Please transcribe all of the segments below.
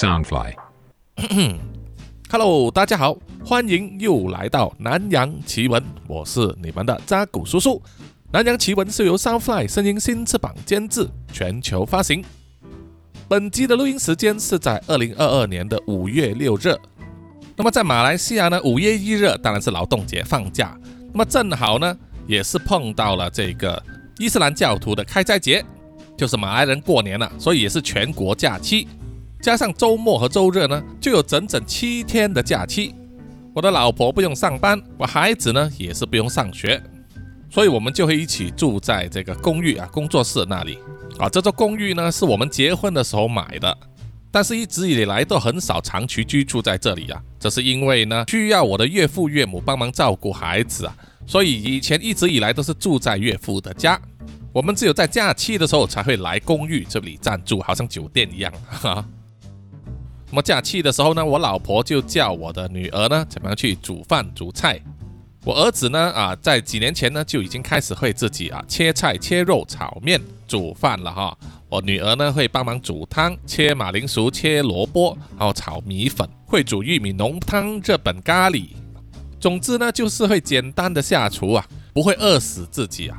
Soundfly。Hello，大家好，欢迎又来到南洋奇闻，我是你们的扎古叔叔。南洋奇闻是由 Soundfly 声音新翅膀监制，全球发行。本集的录音时间是在二零二二年的五月六日。那么在马来西亚呢，五月一日当然是劳动节放假，那么正好呢，也是碰到了这个伊斯兰教徒的开斋节，就是马来人过年了，所以也是全国假期。加上周末和周日呢，就有整整七天的假期。我的老婆不用上班，我孩子呢也是不用上学，所以我们就会一起住在这个公寓啊工作室那里啊。这座公寓呢是我们结婚的时候买的，但是一直以来都很少长期居住在这里啊。这是因为呢需要我的岳父岳母帮忙照顾孩子啊，所以以前一直以来都是住在岳父的家。我们只有在假期的时候才会来公寓这里暂住，好像酒店一样哈。那么假期的时候呢，我老婆就叫我的女儿呢，怎么样去煮饭煮菜。我儿子呢，啊，在几年前呢就已经开始会自己啊切菜、切肉、炒面、煮饭了哈。我女儿呢会帮忙煮汤、切马铃薯、切萝卜，然后炒米粉，会煮玉米浓汤、日本咖喱。总之呢，就是会简单的下厨啊，不会饿死自己啊。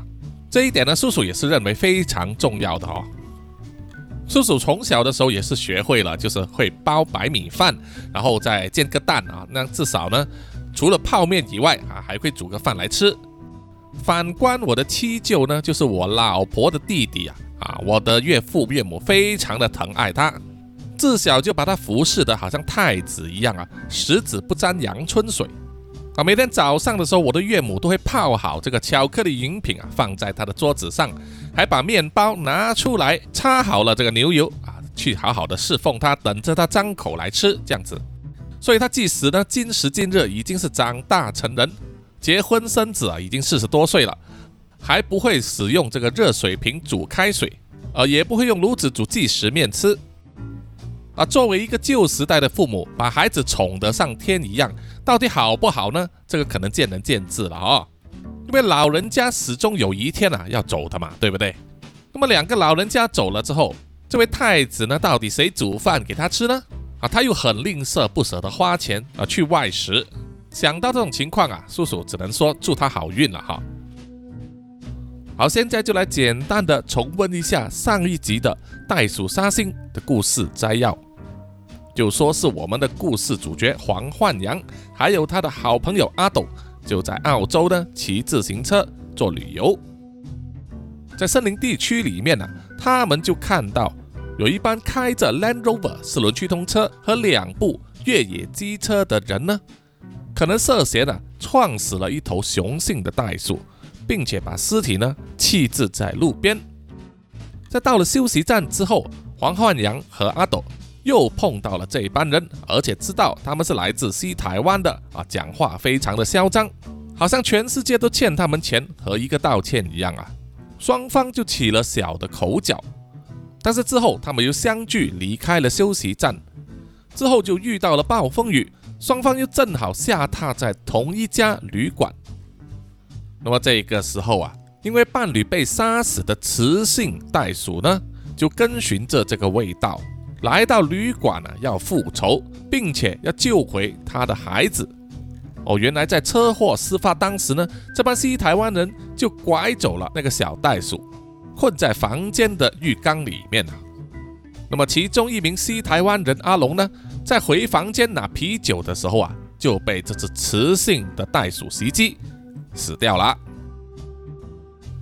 这一点呢，叔叔也是认为非常重要的哦。叔叔从小的时候也是学会了，就是会包白米饭，然后再煎个蛋啊，那至少呢，除了泡面以外啊，还会煮个饭来吃。反观我的七舅呢，就是我老婆的弟弟啊，啊，我的岳父岳母非常的疼爱他，自小就把他服侍的好像太子一样啊，十指不沾阳春水。啊，每天早上的时候，我的岳母都会泡好这个巧克力饮品啊，放在他的桌子上，还把面包拿出来，擦好了这个牛油啊，去好好的侍奉他，等着他张口来吃，这样子。所以他即使呢，今时今日已经是长大成人，结婚生子啊，已经四十多岁了，还不会使用这个热水瓶煮开水，呃，也不会用炉子煮即食面吃。啊，作为一个旧时代的父母，把孩子宠得像天一样，到底好不好呢？这个可能见仁见智了哦。因为老人家始终有一天啊要走的嘛，对不对？那么两个老人家走了之后，这位太子呢，到底谁煮饭给他吃呢？啊，他又很吝啬，不舍得花钱啊去外食。想到这种情况啊，叔叔只能说祝他好运了哈。好，现在就来简单的重温一下上一集的袋鼠杀星的故事摘要。就说是我们的故事主角黄焕阳，还有他的好朋友阿斗，就在澳洲呢骑自行车做旅游。在森林地区里面呢、他们就看到有一班开着 Land Rover 四轮驱动车和两部越野机车的人呢，可能涉嫌呢撞死了一头雄性的袋鼠，并且把尸体呢弃置在路边。在到了休息站之后，黄焕阳和阿斗又碰到了这一班人，而且知道他们是来自西台湾的啊，讲话非常的嚣张，好像全世界都欠他们钱和一个道歉一样啊。双方就起了小的口角，但是之后他们又相聚离开了休息站，之后就遇到了暴风雨，双方又正好下榻在同一家旅馆。那么这个时候啊，因为伴侣被杀死的雌性袋鼠呢，就跟循着这个味道。来到旅馆呢、要复仇，并且要救回他的孩子。哦，原来在车祸事发当时呢，这帮西台湾人就拐走了那个小袋鼠，困在房间的浴缸里面啊。那么其中一名西台湾人阿龙呢，在回房间拿啤酒的时候啊，就被这只雌性的袋鼠袭击，死掉了。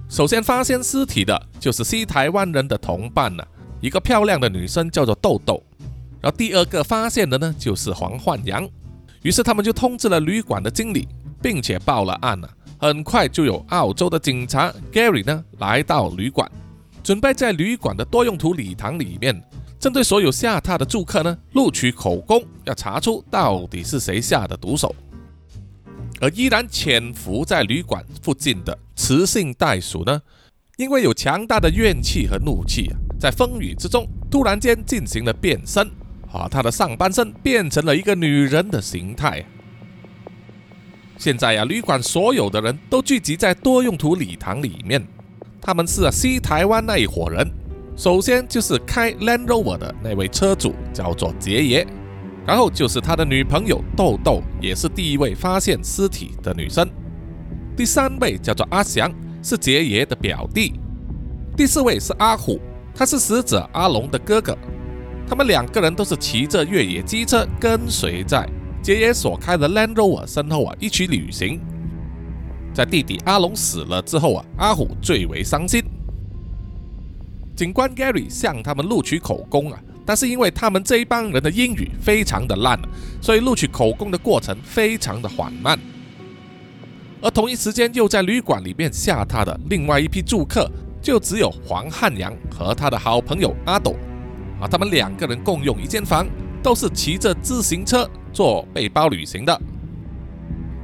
首先发现尸体的就是西台湾人的同伴呢、一个漂亮的女生叫做豆豆，然后第二个发现的呢就是黄焕阳，于是他们就通知了旅馆的经理，并且报了案了。很快就有澳洲的警察 Gary 呢来到旅馆，准备在旅馆的多用途礼堂里面，针对所有下榻的住客呢录取口供，要查出到底是谁下的毒手。而依然潜伏在旅馆附近的雌性袋鼠呢，因为有强大的怨气和怒气啊，在风雨之中突然间进行了变身，啊，他的上半身变成了一个女人的形态。现在呀、旅馆所有的人都聚集在多用途礼堂里面，他们是西台湾那一伙人，首先就是开 Land Rover 的那位车主，叫做杰爷，然后就是他的女朋友豆豆，也是第一位发现尸体的女生。第三位叫做阿祥，是杰爷的表弟。第四位是阿虎，他是死者阿龙的哥哥。他们两个人都是骑着越野机车跟随在杰爷所开的 Land Rover 身后啊，一起旅行。在弟弟阿龙死了之后啊，阿虎最为伤心。警官 Gary 向他们录取口供啊，但是因为他们这一帮人的英语非常的烂，所以录取口供的过程非常的缓慢。而同一时间又在旅馆里面下榻的另外一批住客，就只有黄汉阳和他的好朋友阿斗啊，他们两个人共用一间房，都是骑着自行车做背包旅行的。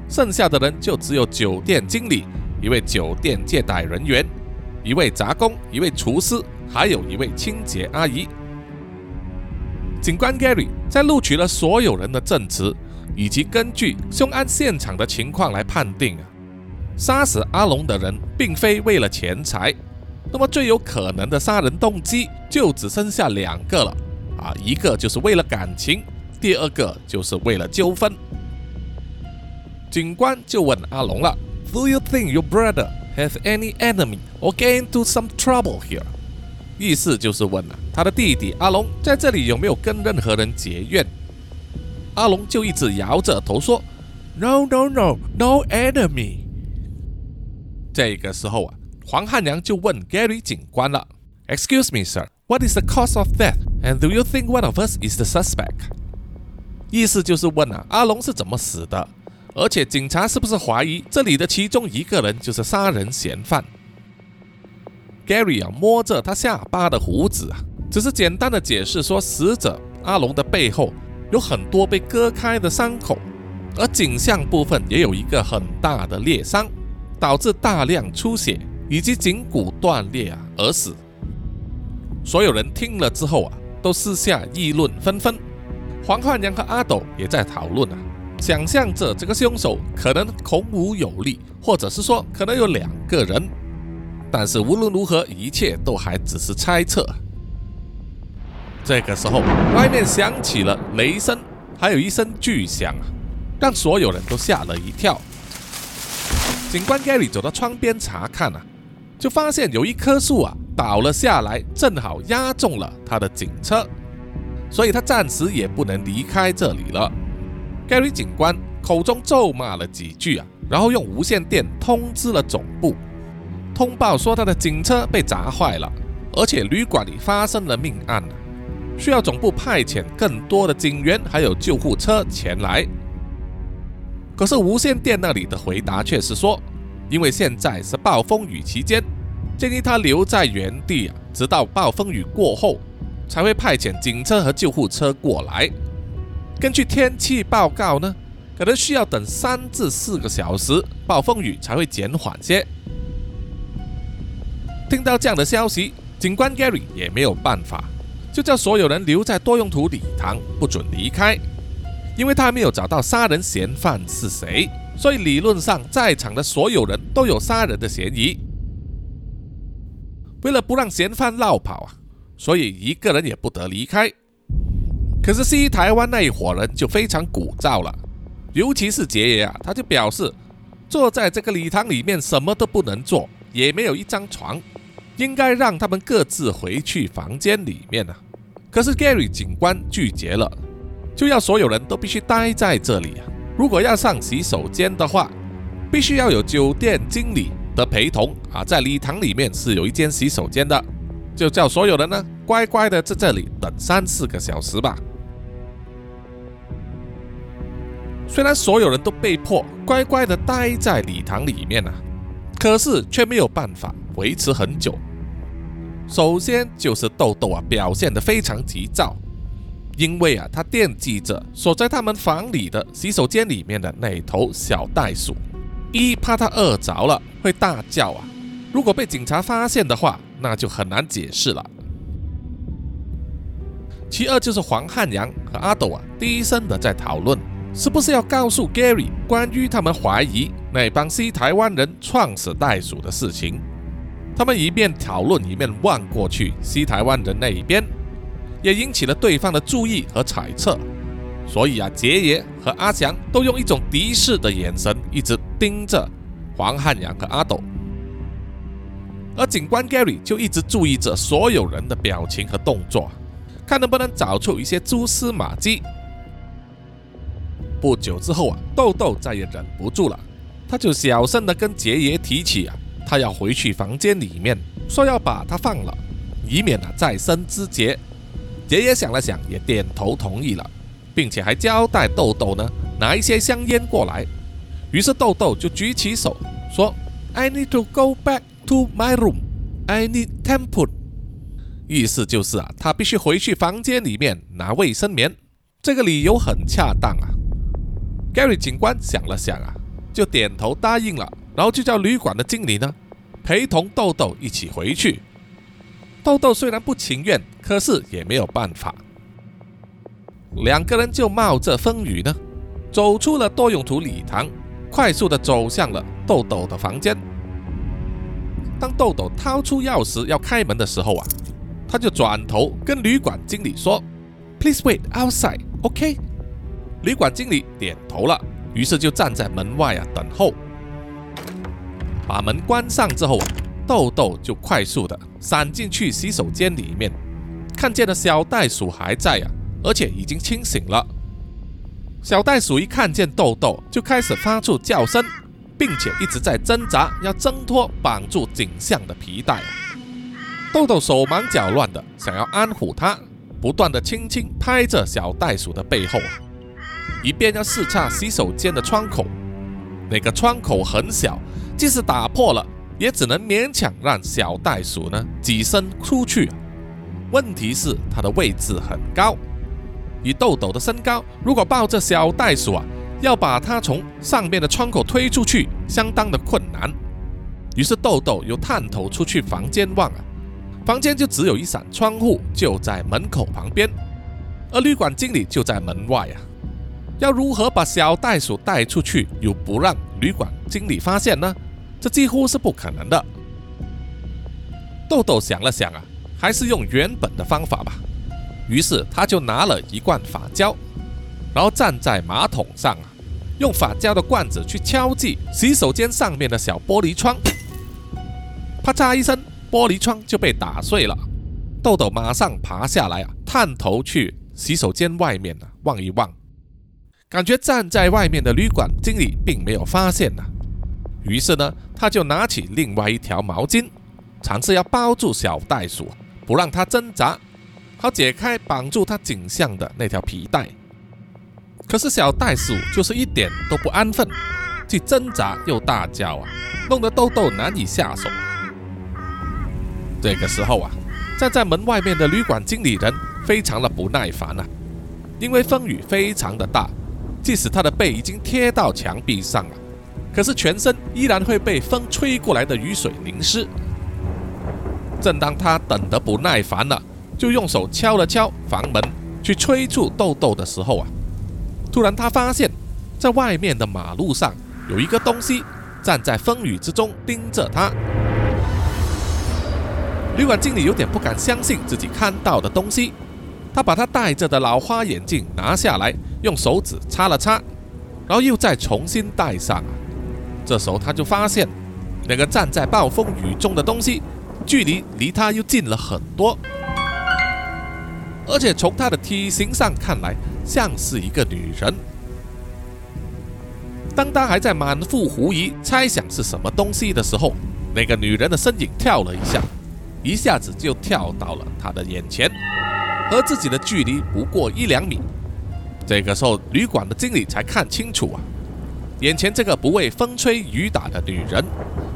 剩下的人就只有酒店经理、一位酒店接待人员、一位杂工、一位厨师。还有一位清洁阿姨。警官 Gary 在录取了所有人的证词，以及根据凶案现场的情况来判定啊，杀死阿龙的人并非为了钱财，那么最有可能的杀人动机就只剩下两个了啊，一个就是为了感情，第二个就是为了纠纷。警官就问阿龙了：“Do you think your brother has any enemy or get into some trouble here？” 意思就是问啊，他的弟弟阿龙在这里有没有跟任何人结怨？阿龙就一直摇着头说：“No, no, no, no enemy。”这个时候啊，黄汉良就问 Gary 警官了：“Excuse me, sir, what is the cause of death? And do you think one of us is the suspect？” 意思就是问啊，阿龙是怎么死的？而且警察是不是怀疑这里的其中一个人就是杀人嫌犯？Gary 啊，摸着他下巴的胡子啊，只是简单的解释说，死者阿龙的背后有很多被割开的伤口，而颈项部分也有一个很大的裂伤，导致大量出血以及颈骨断裂啊而死。所有人听了之后啊，都私下议论纷纷。黄汉阳和阿斗也在讨论啊，想象着这个凶手可能孔武有力，或者是说可能有两个人。但是无论如何，一切都还只是猜测。这个时候，外面响起了雷声，还有一声巨响啊，让所有人都吓了一跳。警官 Gary 走到窗边查看啊，就发现有一棵树啊倒了下来，正好压中了他的警车，所以他暂时也不能离开这里了。Gary 警官口中咒骂了几句啊，然后用无线电通知了总部。通报说他的警车被砸坏了，而且旅馆里发生了命案，需要总部派遣更多的警员还有救护车前来。可是无线电那里的回答却是说，因为现在是暴风雨期间，建议他留在原地啊，直到暴风雨过后才会派遣警车和救护车过来。根据天气报告呢，可能需要等三至四个小时，暴风雨才会减缓些。听到这样的消息，警官 Gary 也没有办法，就叫所有人留在多用途礼堂，不准离开，因为他没有找到杀人嫌犯是谁，所以理论上在场的所有人都有杀人的嫌疑。为了不让嫌犯绕跑啊，所以一个人也不得离开。可是西台湾那一伙人就非常鼓噪了，尤其是杰爷啊，他就表示坐在这个礼堂里面什么都不能做，也没有一张床。应该让他们各自回去房间里面啊。可是 Gary 警官拒绝了，就要所有人都必须待在这里啊。如果要上洗手间的话，必须要有酒店经理的陪同啊。在礼堂里面是有一间洗手间的，就叫所有人呢乖乖的在这里等三四个小时吧。虽然所有人都被迫乖乖的待在礼堂里面啊，可是却没有办法。维持很久。首先就是豆豆啊，表现得非常急躁，因为啊，他惦记着锁在他们房里的洗手间里面的那头小袋鼠，一怕它饿着了会大叫啊，如果被警察发现的话，那就很难解释了。其二就是黄汉阳和阿斗啊，低声的在讨论，是不是要告诉 Gary 关于他们怀疑那帮西台湾人撞死袋鼠的事情。他们一面讨论一面望过去西台湾的那一边，也引起了对方的注意和猜测。所以啊，杰爷和阿祥都用一种敌视的眼神一直盯着黄汉阳和阿斗，而警官 Gary 就一直注意着所有人的表情和动作，看能不能找出一些蛛丝马迹。不久之后啊，豆豆再也忍不住了，他就小声的跟杰爷提起啊。他要回去房间里面，说要把他放了，以免啊再生枝节。爷爷想了想，也点头同意了，并且还交代豆豆呢拿一些香烟过来。于是豆豆就举起手说：“I need to go back to my room. I need temple。”意思就是啊，他必须回去房间里面拿卫生棉。这个理由很恰当啊。Gary 警官想了想啊，就点头答应了。然后就叫旅馆的经理呢，陪同豆豆一起回去。豆豆虽然不情愿，可是也没有办法。两个人就冒着风雨呢，走出了多用途礼堂，快速的走向了豆豆的房间。当豆豆掏出钥匙要开门的时候啊，他就转头跟旅馆经理说：“Please wait outside, OK？” 旅馆经理点头了，于是就站在门外啊等候。把门关上之后啊，豆豆就快速的闪进去洗手间里面，看见了小袋鼠还在啊，而且已经清醒了。小袋鼠一看见豆豆，就开始发出叫声，并且一直在挣扎，要挣脱绑住颈项的皮带。豆豆手忙脚乱的想要安抚它，不断的轻轻拍着小袋鼠的背后啊，一边要视察洗手间的窗口，那个窗口很小。即使打破了，也只能勉强让小袋鼠呢挤身出去。问题是它的位置很高，以豆豆的身高，如果抱着小袋鼠啊，要把它从上面的窗口推出去，相当的困难。于是豆豆又探头出去房间望啊，房间就只有一扇窗户，就在门口旁边，而旅馆经理就在门外啊。要如何把小袋鼠带出去，又不让旅馆经理发现呢？这几乎是不可能的。豆豆想了想啊，还是用原本的方法吧。于是他就拿了一罐发胶，然后站在马桶上啊，用发胶的罐子去敲击洗手间上面的小玻璃窗。啪嚓一声，玻璃窗就被打碎了。豆豆马上爬下来啊，探头去洗手间外面啊望一望，感觉站在外面的旅馆经理并没有发现呢。于是呢，他就拿起另外一条毛巾，尝试要包住小袋鼠，不让它挣扎，好解开绑住它颈项的那条皮带。可是小袋鼠就是一点都不安分，既挣扎又大叫啊，弄得豆豆难以下手。这个时候啊，站在门外面的旅馆经理人非常的不耐烦啊，因为风雨非常的大，即使他的背已经贴到墙壁上了。可是全身依然会被风吹过来的雨水淋湿。正当他等得不耐烦了，就用手敲了敲房门，去催促豆豆的时候啊，突然他发现，在外面的马路上有一个东西站在风雨之中盯着他。旅馆经理有点不敢相信自己看到的东西，他把他戴着的老花眼镜拿下来，用手指擦了擦，然后又再重新戴上。这时候他就发现，那个站在暴风雨中的东西，距离离他又近了很多，而且从他的体型上看来，像是一个女人。当他还在满腹狐疑，猜想是什么东西的时候，那个女人的身影跳了一下，一下子就跳到了他的眼前，和自己的距离不过一两米。这个时候，旅馆的经理才看清楚啊。眼前这个不畏风吹雨打的女人，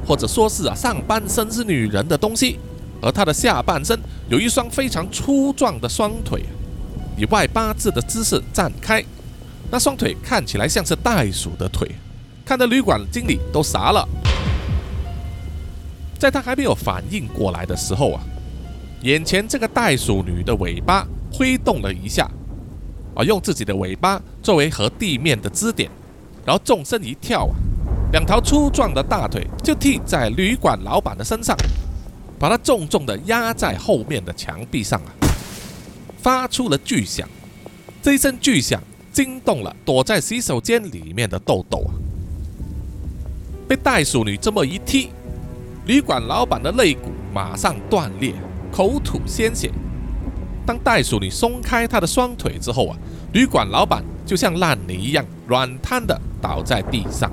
或者说是啊上半身是女人的东西，而她的下半身有一双非常粗壮的双腿，以外八字的姿势展开，那双腿看起来像是袋鼠的腿，看得旅馆经理都傻了。在他还没有反应过来的时候啊，眼前这个袋鼠女的尾巴挥动了一下，啊，用自己的尾巴作为和地面的支点。然后纵身一跳啊，两条粗壮的大腿就踢在旅馆老板的身上，把他重重的压在后面的墙壁上啊，发出了巨响。这一声巨响惊动了躲在洗手间里面的豆豆啊，被袋鼠女这么一踢，旅馆老板的肋骨马上断裂，口吐鲜血。当袋鼠女松开他的双腿之后啊，旅馆老板就像烂泥一样软瘫的倒在地上。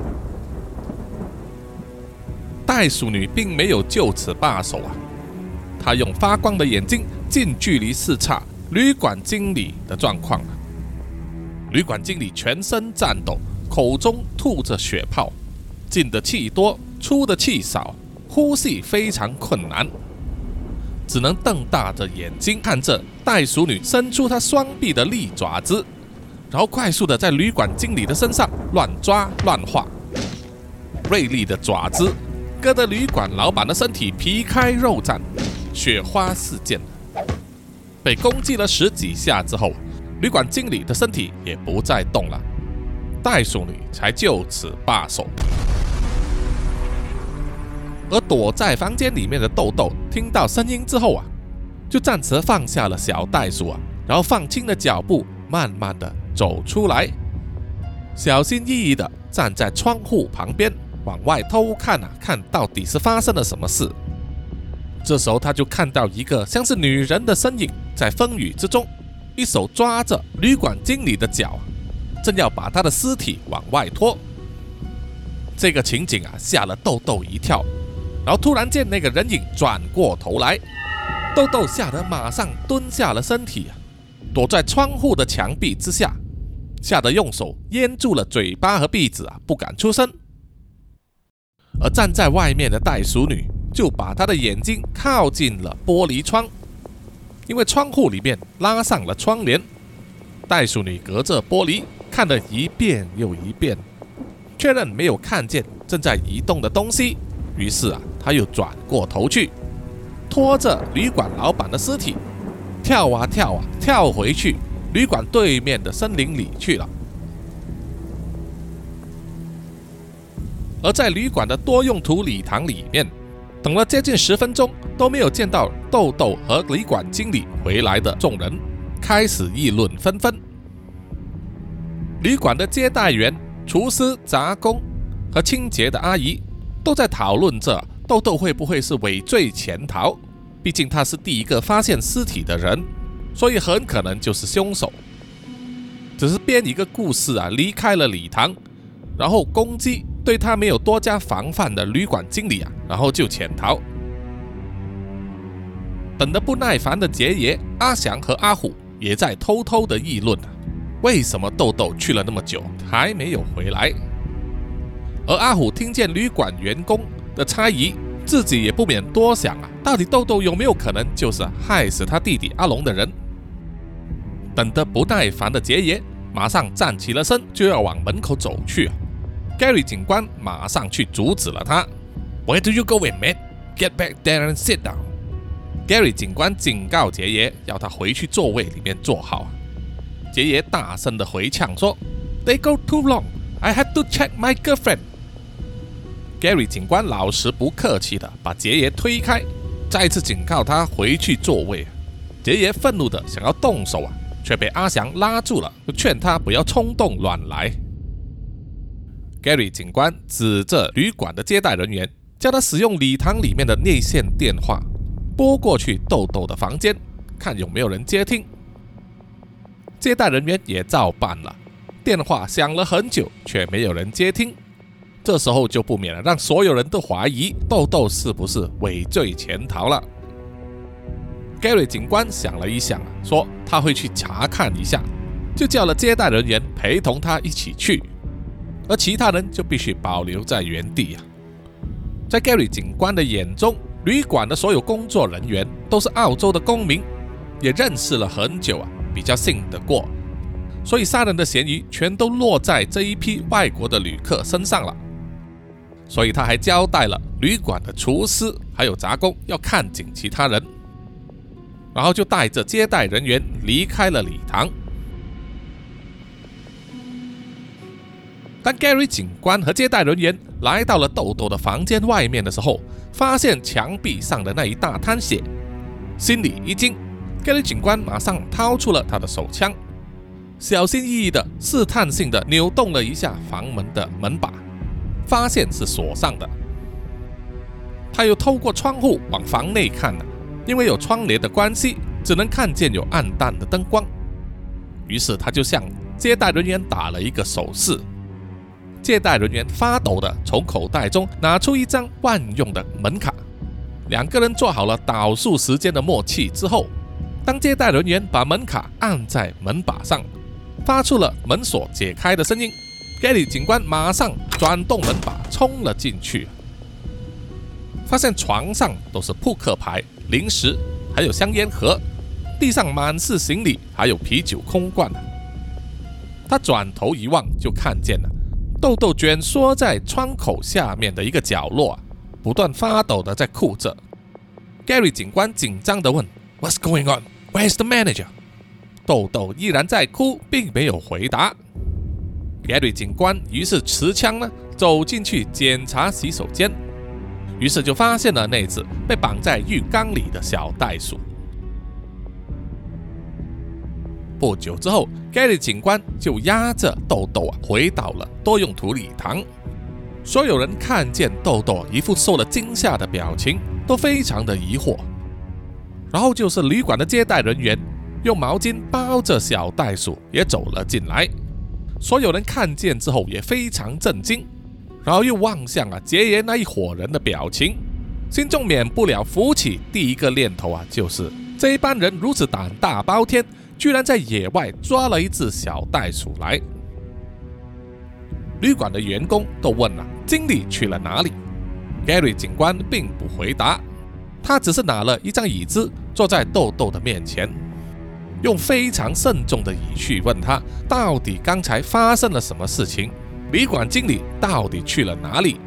袋鼠女并没有就此罢手啊，她用发光的眼睛近距离视察旅馆经理的状况。旅馆经理全身颤抖，口中吐着血泡，进的气多，出的气少，呼吸非常困难，只能瞪大着眼睛看着袋鼠女伸出她双臂的利爪子，然后快速的在旅馆经理的身上乱抓乱画，锐利的爪子。割得旅馆老板的身体皮开肉绽，血花四溅。被攻击了十几下之后，旅馆经理的身体也不再动了，袋鼠女才就此罢手。而躲在房间里面的豆豆听到声音之后啊，就暂时放下了小袋鼠啊，然后放轻了脚步，慢慢的走出来，小心翼翼的站在窗户旁边。往外偷看啊，看到底是发生了什么事。这时候他就看到一个像是女人的身影在风雨之中，一手抓着旅馆经理的脚，正要把他的尸体往外拖。这个情景啊，吓了豆豆一跳。然后突然间，那个人影转过头来，豆豆吓得马上蹲下了身体，躲在窗户的墙壁之下，吓得用手掩住了嘴巴和鼻子啊，不敢出声。而站在外面的袋鼠女就把她的眼睛靠近了玻璃窗，因为窗户里面拉上了窗帘。袋鼠女隔着玻璃看了一遍又一遍，确认没有看见正在移动的东西，于是啊，她又转过头去，拖着旅馆老板的尸体，跳啊跳啊跳回去旅馆对面的森林里去了。而在旅馆的多用途礼堂里面，等了接近十分钟都没有见到豆豆和旅馆经理回来的众人开始议论纷纷。旅馆的接待员、厨师、杂工和清洁的阿姨都在讨论着豆豆会不会是畏罪潜逃。毕竟他是第一个发现尸体的人，所以很可能就是凶手。只是编一个故事啊，离开了礼堂，然后攻击。对他没有多加防范的旅馆经理啊，然后就潜逃。等得不耐烦的杰爷、阿祥和阿虎也在偷偷的议论啊，为什么豆豆去了那么久还没有回来？而阿虎听见旅馆员工的猜疑，自己也不免多想啊，到底豆豆有没有可能就是害死他弟弟阿龙的人？等得不耐烦的杰爷马上站起了身，就要往门口走去啊。Gary 警官马上去阻止了他。Where do you go, mate? Get back there and sit down. Gary 警官警告杰爷，要他回去座位里面坐好。杰爷大声的回呛说：“They go too long. I had to check my girlfriend.” Gary 警官老实不客气的把杰爷推开，再次警告他回去座位。杰爷愤怒的想要动手啊，却被阿祥拉住了，劝他不要冲动乱来。Gary 警官指着旅馆的接待人员，叫他使用礼堂里面的内线电话拨过去豆豆的房间，看有没有人接听。接待人员也照办了，电话响了很久，却没有人接听。这时候就不免了让所有人都怀疑豆豆是不是畏罪潜逃了。Gary 警官想了一想，说他会去查看一下，就叫了接待人员陪同他一起去。而其他人就必须保留在原地啊！在 Gary 警官的眼中，旅馆的所有工作人员都是澳洲的公民，也认识了很久啊，比较信得过，所以杀人的嫌疑全都落在这一批外国的旅客身上了。所以他还交代了旅馆的厨师还有杂工要看紧其他人，然后就带着接待人员离开了礼堂。当 Gary 警官和接待人员来到了豆豆的房间外面的时候，发现墙壁上的那一大滩血，心里一惊。Gary 警官马上掏出了他的手枪，小心翼翼的试探性的扭动了一下房门的门把，发现是锁上的。他又透过窗户往房内看了，因为有窗帘的关系，只能看见有暗淡的灯光。于是他就向接待人员打了一个手势。接待人员发抖的从口袋中拿出一张万用的门卡，两个人做好了倒数时间的默契之后，当接待人员把门卡按在门把上，发出了门锁解开的声音，Gary 警官马上转动门把冲了进去，发现床上都是扑克牌、零食，还有香烟盒，地上满是行李，还有啤酒空罐。他转头一望，就看见了。豆豆卷缩在窗口下面的一个角落，不断发抖的在哭着。Gary 警官紧张的问：“What's going on? Where's the manager？” 豆豆依然在哭，并没有回答。Gary 警官于是持枪呢，走进去检查洗手间，于是就发现了那只被绑在浴缸里的小袋鼠。不久之后，Gary 警官就押着豆豆啊回到了多用途礼堂。所有人看见豆豆一副受了惊吓的表情，都非常的疑惑。然后就是旅馆的接待人员用毛巾包着小袋鼠也走了进来。所有人看见之后也非常震惊，然后又望向啊杰爷那一伙人的表情，心中免不了浮起第一个念头啊，就是这一班人如此胆大包天。居然在野外抓了一只小袋鼠来。旅馆的员工都问了经理去了哪里，Gary 警官并不回答，他只是拿了一张椅子坐在豆豆的面前，用非常慎重的语气问他到底刚才发生了什么事情，旅馆经理到底去了哪里。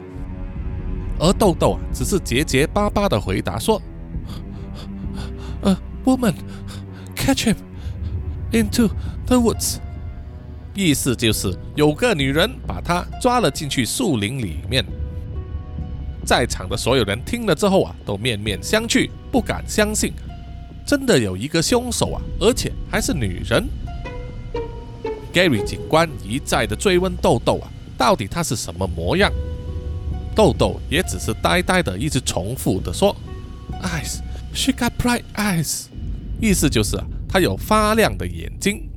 而豆豆啊，只是结结巴巴的回答说：“呃，woman，catch him。” Into the woods，意思就是有个女人把他抓了进去树林里面。在场的所有人听了之后啊，都面面相觑，不敢相信，真的有一个凶手啊，而且还是女人。Gary 警官一再的追问豆豆啊，到底她是什么模样？豆豆也只是呆呆的一直重复的说：“Eyes，she got bright eyes。”意思就是啊。他有发亮的眼睛。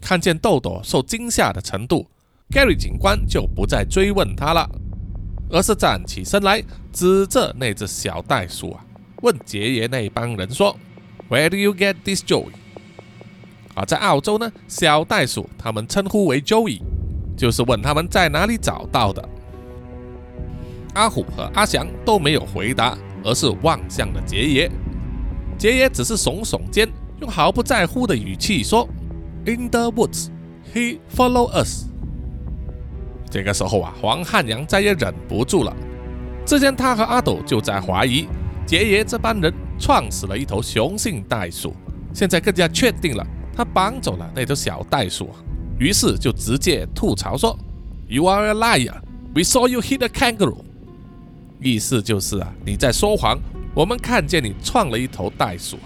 看见豆豆受惊吓的程度，Gary 警官就不再追问他了，而是站起身来，指着那只小袋鼠啊，问杰爷那帮人说：“Where do you get this joy？” 啊，在澳洲呢，小袋鼠他们称呼为 Joey，就是问他们在哪里找到的。阿虎和阿祥都没有回答，而是望向了杰爷。杰爷只是耸耸肩，用毫不在乎的语气说：“In the woods, he follow us。”这个时候啊，黄汉阳再也忍不住了。之前他和阿斗就在怀疑杰爷这帮人撞死了一头雄性袋鼠，现在更加确定了他绑走了那头小袋鼠，于是就直接吐槽说：“You are a liar. We saw you hit a kangaroo。”意思就是啊，你在说谎。我们看见你撞了一头袋鼠。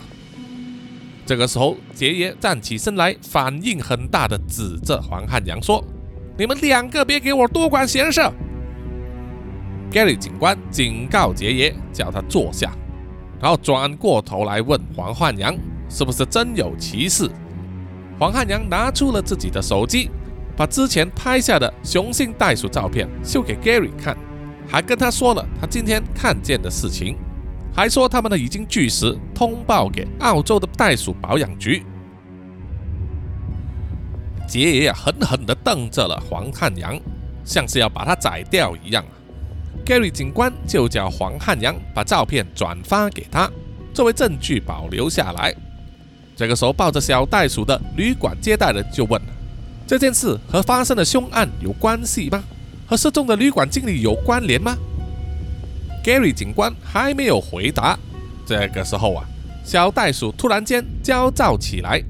这个时候，杰爷站起身来，反应很大的指着黄汉阳说：“你们两个别给我多管闲事。”Gary 警官警告杰爷，叫他坐下，然后转过头来问黄汉阳：“是不是真有其事？”黄汉阳拿出了自己的手机，把之前拍下的雄性袋鼠照片秀给 Gary 看，还跟他说了他今天看见的事情。还说他们呢已经据实通报给澳洲的袋鼠保养局。杰爷啊狠狠地瞪着了黄汉阳，像是要把他宰掉一样。Gary 警官就叫黄汉阳把照片转发给他，作为证据保留下来。这个时候，抱着小袋鼠的旅馆接待人就问：这件事和发生的凶案有关系吗？和失踪的旅馆经理有关联吗？Gary 警官还没有回答，这个时候啊，小袋鼠突然间焦躁起来，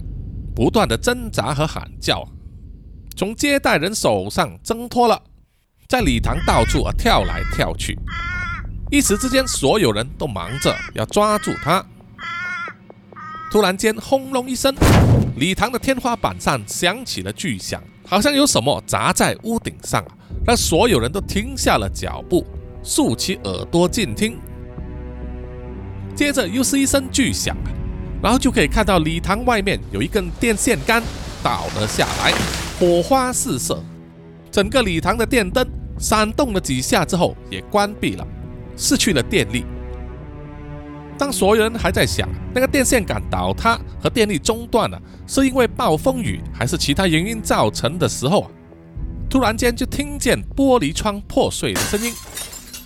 不断的挣扎和喊叫，从接待人手上挣脱了，在礼堂到处啊跳来跳去。一时之间，所有人都忙着要抓住他。突然间，轰隆一声，礼堂的天花板上响起了巨响，好像有什么砸在屋顶上，让所有人都停下了脚步，竖起耳朵静听。接着又是一声巨响，然后就可以看到礼堂外面有一根电线杆倒了下来，火花四射，整个礼堂的电灯闪动了几下之后也关闭了，失去了电力。当所有人还在想那个电线杆倒塌和电力中断了是因为暴风雨还是其他原因造成的时候啊，突然间就听见玻璃窗破碎的声音。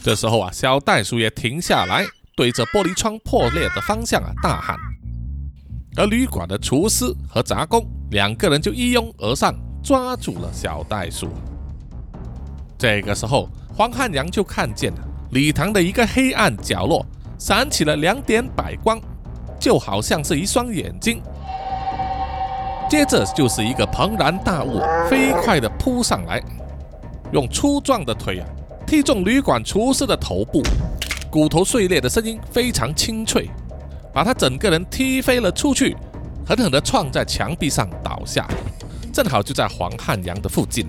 这时候啊，小袋鼠也停下来，对着玻璃窗破裂的方向啊大喊。而旅馆的厨师和杂工两个人就一拥而上，抓住了小袋鼠。这个时候，黄汉阳就看见了礼堂的一个黑暗角落。闪起了两点白光，就好像是一双眼睛。接着就是一个庞然大物飞快地扑上来，用粗壮的腿啊踢中旅馆厨师的头部，骨头碎裂的声音非常清脆，把他整个人踢飞了出去，狠狠地撞在墙壁上倒下，正好就在黄汉阳的附近。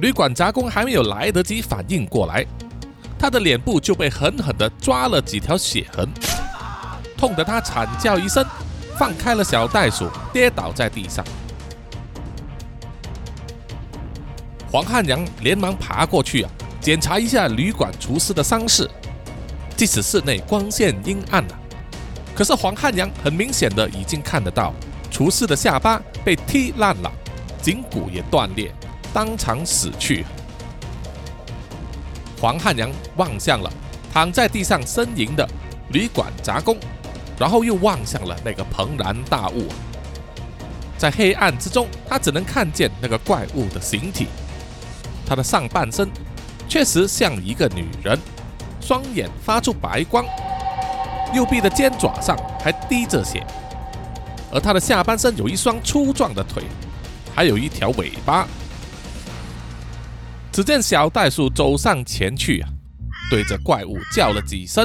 旅馆杂工还没有来得及反应过来。他的脸部就被狠狠地抓了几条血痕，痛得他惨叫一声，放开了小袋鼠，跌倒在地上。黄汉阳连忙爬过去啊，检查一下旅馆厨师的伤势。即使室内光线阴暗啊，可是黄汉阳很明显的已经看得到，厨师的下巴被踢烂了，颈骨也断裂，当场死去。黄汉阳望向了躺在地上呻吟的旅馆杂工，然后又望向了那个庞然大物。在黑暗之中，他只能看见那个怪物的形体。他的上半身确实像一个女人，双眼发出白光，右臂的尖爪上还滴着血，而他的下半身有一双粗壮的腿，还有一条尾巴。只见小袋鼠走上前去啊，对着怪物叫了几声，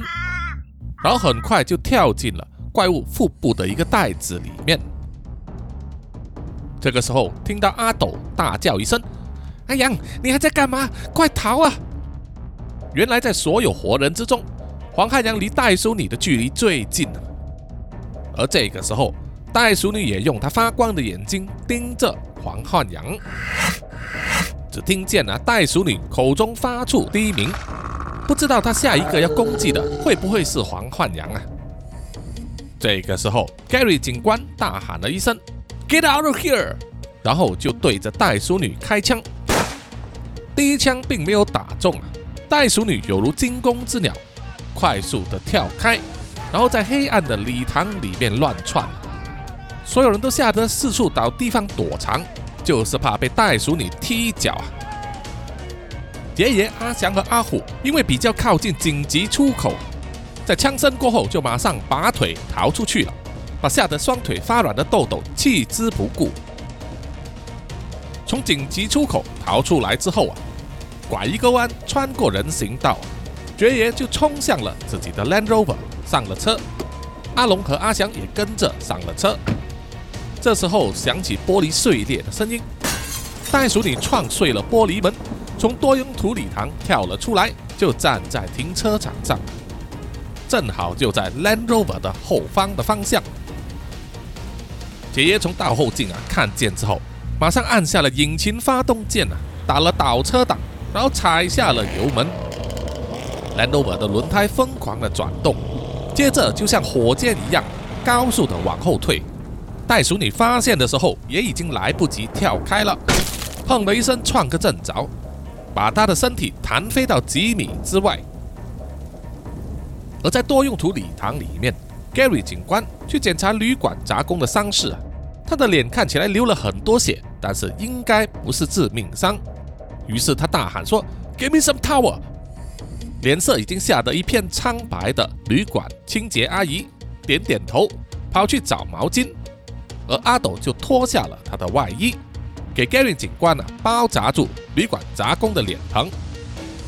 然后很快就跳进了怪物腹部的一个袋子里面。这个时候，听到阿斗大叫一声：“阿阳，你还在干嘛？快逃啊！”原来，在所有活人之中，黄汉阳离袋鼠女的距离最近了。而这个时候，袋鼠女也用她发光的眼睛盯着黄汉阳。只听见了袋鼠女口中发出低鸣，不知道她下一个要攻击的会不会是黄焕阳啊？这个时候，Gary 警官大喊了一声 “Get out of here”，然后就对着袋鼠女开枪。第一枪并没有打中啊，袋鼠女犹如惊弓之鸟，快速的跳开，然后在黑暗的礼堂里面乱窜，所有人都吓得四处找地方躲藏。就是怕被袋鼠女踢脚啊！爷爷阿祥和阿虎因为比较靠近紧急出口，在枪声过后就马上拔腿逃出去了，把吓得双腿发软的豆豆弃之不顾。从紧急出口逃出来之后啊，拐一个弯穿过人行道，爵爷就冲向了自己的 Land Rover 上了车，阿龙和阿祥也跟着上了车。这时候响起玻璃碎裂的声音，袋鼠女撞碎了玻璃门，从多用途礼堂跳了出来，就站在停车场上，正好就在 Land Rover 的后方的方向。杰爷从倒后镜啊看见之后，马上按下了引擎发动键啊，打了倒车档，然后踩下了油门，Land Rover 的轮胎疯狂的转动，接着就像火箭一样高速的往后退。袋鼠女发现的时候，也已经来不及跳开了，砰的一声撞个正着，把她的身体弹飞到几米之外。而在多用途礼堂里面，Gary 警官去检查旅馆杂工的伤势，他的脸看起来流了很多血，但是应该不是致命伤。于是他大喊说：“Give me some towel！” 脸色已经吓得一片苍白的旅馆清洁阿姨点点头，跑去找毛巾。而阿斗就脱下了他的外衣，给 Gary 警官呢包扎住旅馆杂工的脸庞。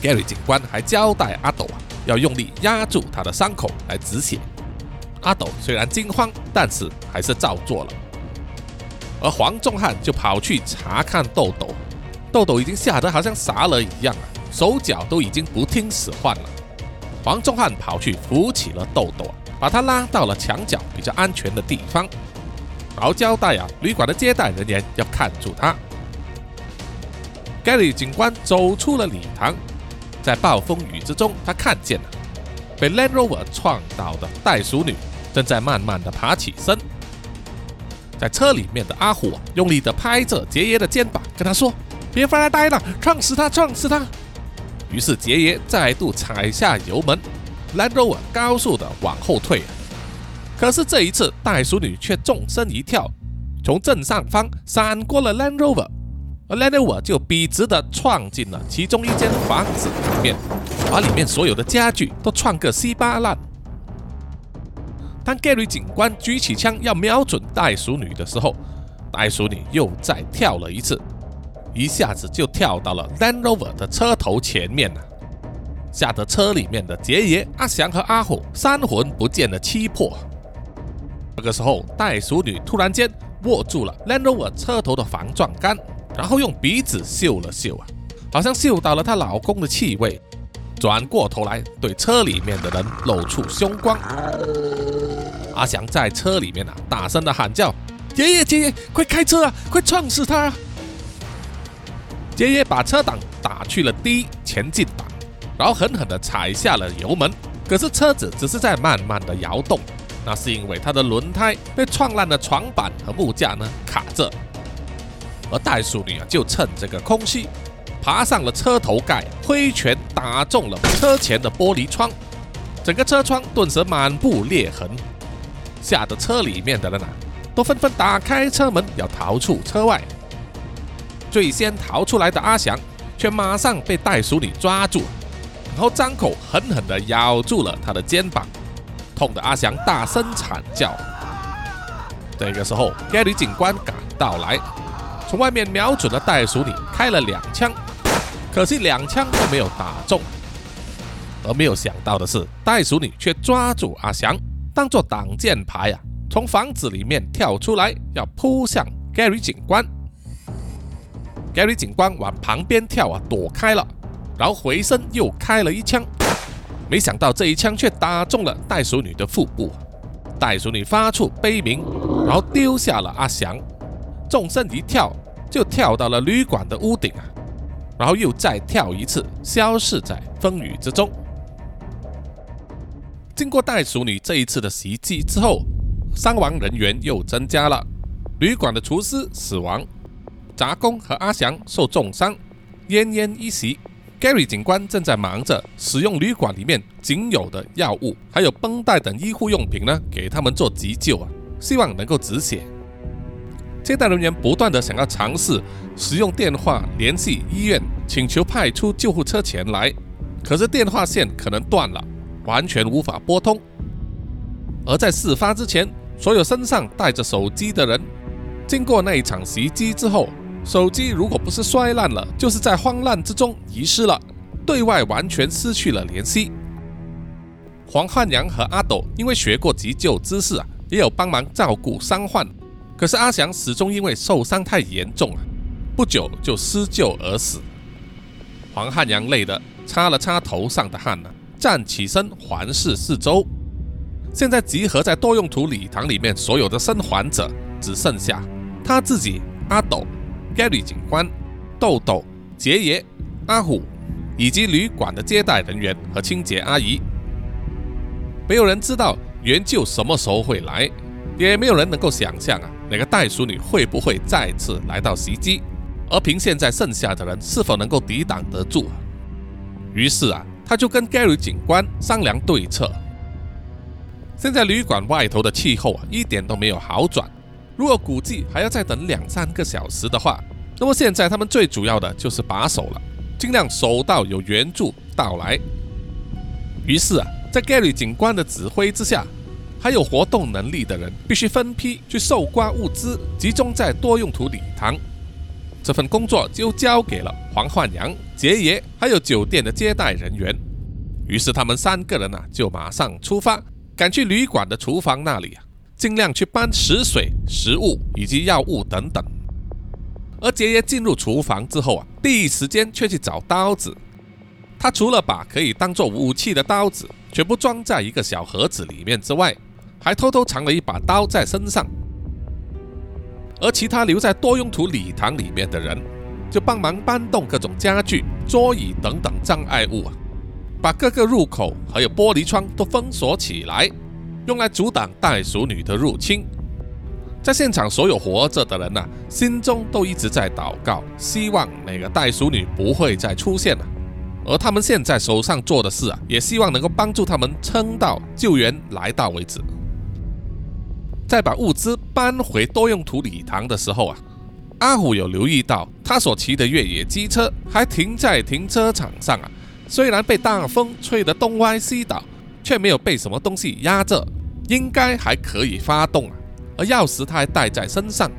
Gary 警官还交代阿斗啊，要用力压住他的伤口来止血。阿斗虽然惊慌，但是还是照做了。而黄仲汉就跑去查看豆豆，豆豆已经吓得好像傻了一样啊，手脚都已经不听使唤了。黄仲汉跑去扶起了豆豆，把他拉到了墙角比较安全的地方，好交代啊，旅馆的接待人员要看住他。Gary 警官走出了礼堂，在暴风雨之中，他看见了被 Land Rover 撞倒的袋鼠女正在慢慢的爬起身。在车里面的阿虎用力的拍着杰爷的肩膀，跟他说：“别发呆了，撞死他，撞死他！”于是杰爷再度踩下油门，Land Rover 高速的往后退。可是这一次，袋鼠女却纵身一跳，从正上方闪过了 Land Rover。而 Land Rover 就笔直的撞进了其中一间房子里面，把里面所有的家具都撞个稀巴烂。当 Gary 警官举起枪要瞄准袋鼠女的时候，袋鼠女又再跳了一次，一下子就跳到了 Land Rover 的车头前面了，吓得车里面的杰爷、阿祥和阿虎三魂不见了七魄。这个时候，袋鼠女突然间握住了 Land Rover 车头的防撞杆。然后用鼻子嗅了嗅啊，好像嗅到了她老公的气味，转过头来对车里面的人露出凶光。阿祥在车里面啊，大声的喊叫：“爷爷，爷爷，快开车啊，快撞死他！”爷爷把车挡打去了低前进档，然后狠狠的踩下了油门。可是车子只是在慢慢的摇动，那是因为它的轮胎被撞烂的床板和木架呢卡着。而袋鼠女啊，就趁这个空隙，爬上了车头盖，挥拳打中了车前的玻璃窗，整个车窗顿时满布裂痕，吓得车里面的人啊，都纷纷打开车门要逃出车外。最先逃出来的阿祥，却马上被袋鼠女抓住，然后张口狠狠地咬住了他的肩膀，痛得阿祥大声惨叫。这个时候，Gary 警官赶到来。从外面瞄准了袋鼠女，开了两枪，可惜两枪都没有打中。而没有想到的是，袋鼠女却抓住阿祥，当做挡箭牌啊，从房子里面跳出来，要扑向 Gary 警官。Gary 警官往旁边跳啊，躲开了，然后回身又开了一枪，没想到这一枪却打中了袋鼠女的腹部，袋鼠女发出悲鸣，然后丢下了阿祥。纵身一跳，就跳到了旅馆的屋顶啊，然后又再跳一次，消失在风雨之中。经过袋鼠女这一次的袭击之后，伤亡人员又增加了。旅馆的厨师死亡，杂工和阿祥受重伤，奄奄一息。Gary 警官正在忙着使用旅馆里面仅有的药物，还有绷带等医护用品呢，给他们做急救啊，希望能够止血。接待人员不断的想要尝试使用电话联系医院，请求派出救护车前来，可是电话线可能断了，完全无法拨通。而在事发之前，所有身上带着手机的人，经过那一场袭击之后，手机如果不是摔烂了，就是在慌乱之中遗失了，对外完全失去了联系。黄汉阳和阿斗因为学过急救知识啊，也有帮忙照顾伤患。可是阿祥始终因为受伤太严重了，不久就失救而死。黄汉阳累得擦了擦头上的汗呢，站起身环视四周。现在集合在多用途礼堂里面所有的生还者，只剩下他自己、阿斗、Gary 警官、豆豆、杰爷、阿虎，以及旅馆的接待人员和清洁阿姨。没有人知道援救什么时候会来，也没有人能够想象啊。那个袋鼠女会不会再次来到袭击？而凭现在剩下的人是否能够抵挡得住？于是啊，他就跟 Gary 警官商量对策。现在旅馆外头的气候啊，一点都没有好转。如果估计还要再等两三个小时的话，那么现在他们最主要的就是把守了，尽量守到有援助到来。于是啊，在 Gary 警官的指挥之下。还有活动能力的人必须分批去搜刮物资，集中在多用途礼堂。这份工作就交给了黄焕阳、杰爷，还有酒店的接待人员。于是他们三个人啊，就马上出发，赶去旅馆的厨房那里啊，尽量去搬食水、食物以及药物等等。而杰爷进入厨房之后啊，第一时间却去找刀子。他除了把可以当做武器的刀子全部装在一个小盒子里面之外，还偷偷藏了一把刀在身上。而其他留在多用途礼堂里面的人，就帮忙搬动各种家具、桌椅等等障碍物啊，把各个入口还有玻璃窗都封锁起来，用来阻挡袋鼠女的入侵。在现场所有活着的人呐，心中都一直在祷告，希望那个袋鼠女不会再出现了。而他们现在手上做的事啊，也希望能够帮助他们撑到救援来到为止。在把物资搬回多用途礼堂的时候啊，阿虎有留意到他所骑的越野机车还停在停车场上啊，虽然被大风吹得东歪西倒，却没有被什么东西压着，应该还可以发动啊。而钥匙他还带在身上，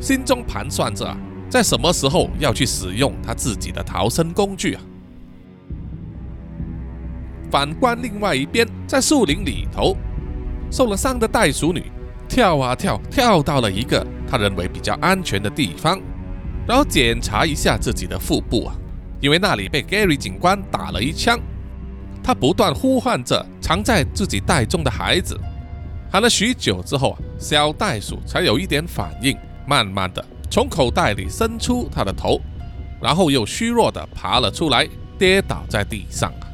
心中盘算着啊，在什么时候要去使用他自己的逃生工具啊。反观另外一边，在树林里头，受了伤的袋鼠女跳啊跳，跳到了一个他认为比较安全的地方，然后检查一下自己的腹部啊，因为那里被 Gary 警官打了一枪。他不断呼唤着藏在自己袋中的孩子。喊了许久之后啊，小袋鼠才有一点反应，慢慢的从口袋里伸出它的头，然后又虚弱的爬了出来，跌倒在地上啊。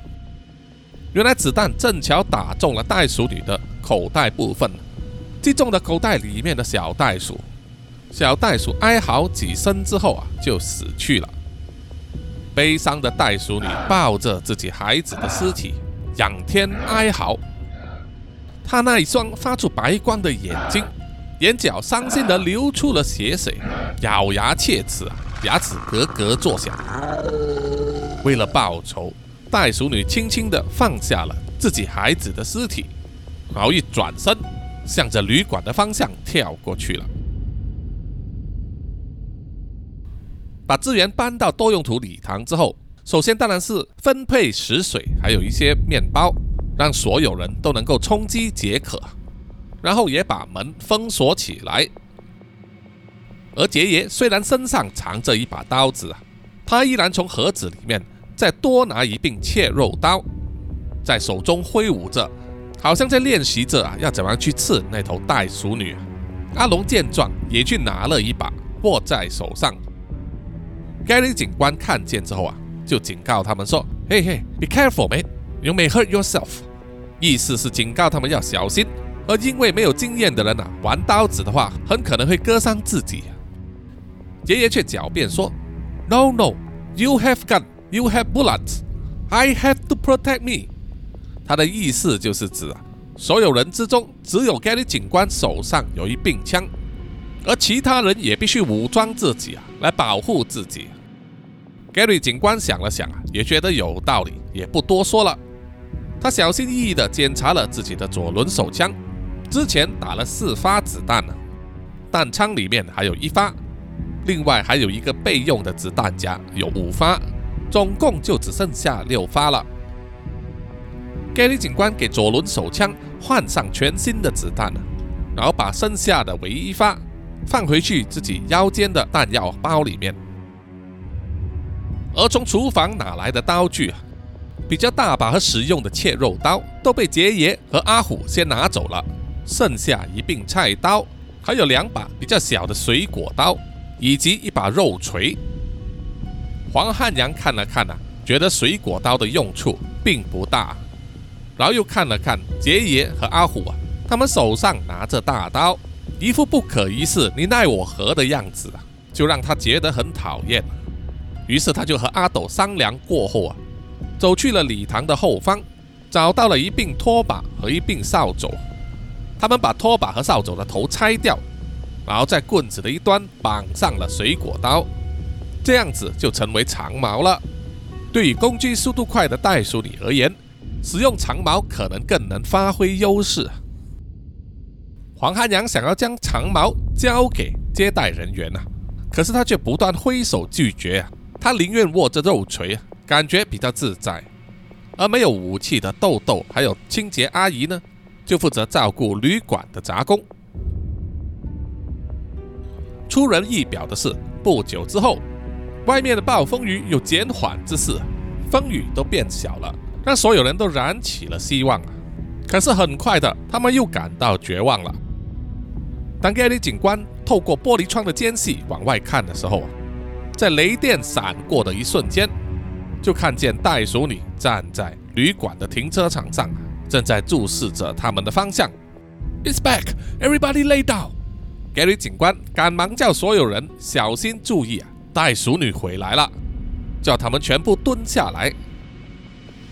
原来子弹正巧打中了袋鼠女的口袋部分，击中了口袋里面的小袋鼠。小袋鼠哀嚎几声之后啊，就死去了。悲伤的袋鼠女抱着自己孩子的尸体，仰天哀嚎。他那一双发出白光的眼睛，眼角伤心的流出了血水，咬牙切齿，牙齿咯咯作响。为了报仇，袋鼠女轻轻的放下了自己孩子的尸体，然后一转身，向着旅馆的方向跳过去了。把资源搬到多用途礼堂之后，首先当然是分配食水，还有一些面包。让所有人都能够充饥解渴，然后也把门封锁起来。而杰爷虽然身上藏着一把刀子，他依然从盒子里面再多拿一柄切肉刀，在手中挥舞着，好像在练习着啊，要怎样去刺那头袋鼠女。阿龙见状也去拿了一把，握在手上。Gary 警官看见之后啊，就警告他们说：“嘿嘿，be careful, man, you may hurt yourself。”意思是警告他们要小心，而因为没有经验的人啊，玩刀子的话很可能会割伤自己。啊爷爷却狡辩说：“No, no, you have gun, you have bullets, I have to protect me。”他的意思就是指啊，所有人之中只有 Gary 警官手上有一柄枪，而其他人也必须武装自己啊，来保护自己。Gary 警官想了想啊，也觉得有道理，也不多说了。他小心翼翼地检查了自己的左轮手枪，之前打了四发子弹呢，弹仓里面还有一发，另外还有一个备用的子弹夹有五发，总共就只剩下六发了。Gary 警官给左轮手枪换上全新的子弹了然后把剩下的唯一发放回去自己腰间的弹药包里面，而从厨房拿来的刀具。比较大把和实用的切肉刀都被杰爷和阿虎先拿走了，剩下一柄菜刀，还有两把比较小的水果刀，以及一把肉锤。黄汉阳看了看啊，觉得水果刀的用处并不大，然后又看了看杰爷和阿虎啊，他们手上拿着大刀，一副不可一世、你奈我何的样子啊，就让他觉得很讨厌。于是他就和阿斗商量过后啊。走去了礼堂的后方，找到了一柄拖把和一柄扫帚。他们把拖把和扫帚的头拆掉，然后在棍子的一端绑上了水果刀，这样子就成为长矛了。对于攻击速度快的袋鼠女而言，使用长矛可能更能发挥优势。黄汉阳想要将长矛交给接待人员啊，可是他却不断挥手拒绝啊，他宁愿握着肉锤。感觉比较自在，而没有武器的豆豆还有清洁阿姨呢，就负责照顾旅馆的杂工。出人意表的是，不久之后，外面的暴风雨有减缓之势，风雨都变小了，让所有人都燃起了希望。可是很快的，他们又感到绝望了。当 Gary 警官透过玻璃窗的间隙往外看的时候，在雷电闪过的一瞬间，就看见袋鼠女站在旅馆的停车场上，正在注视着他们的方向。It's back, everybody lay down. Gary 警官赶忙叫所有人小心注意啊，袋鼠女回来了，叫他们全部蹲下来。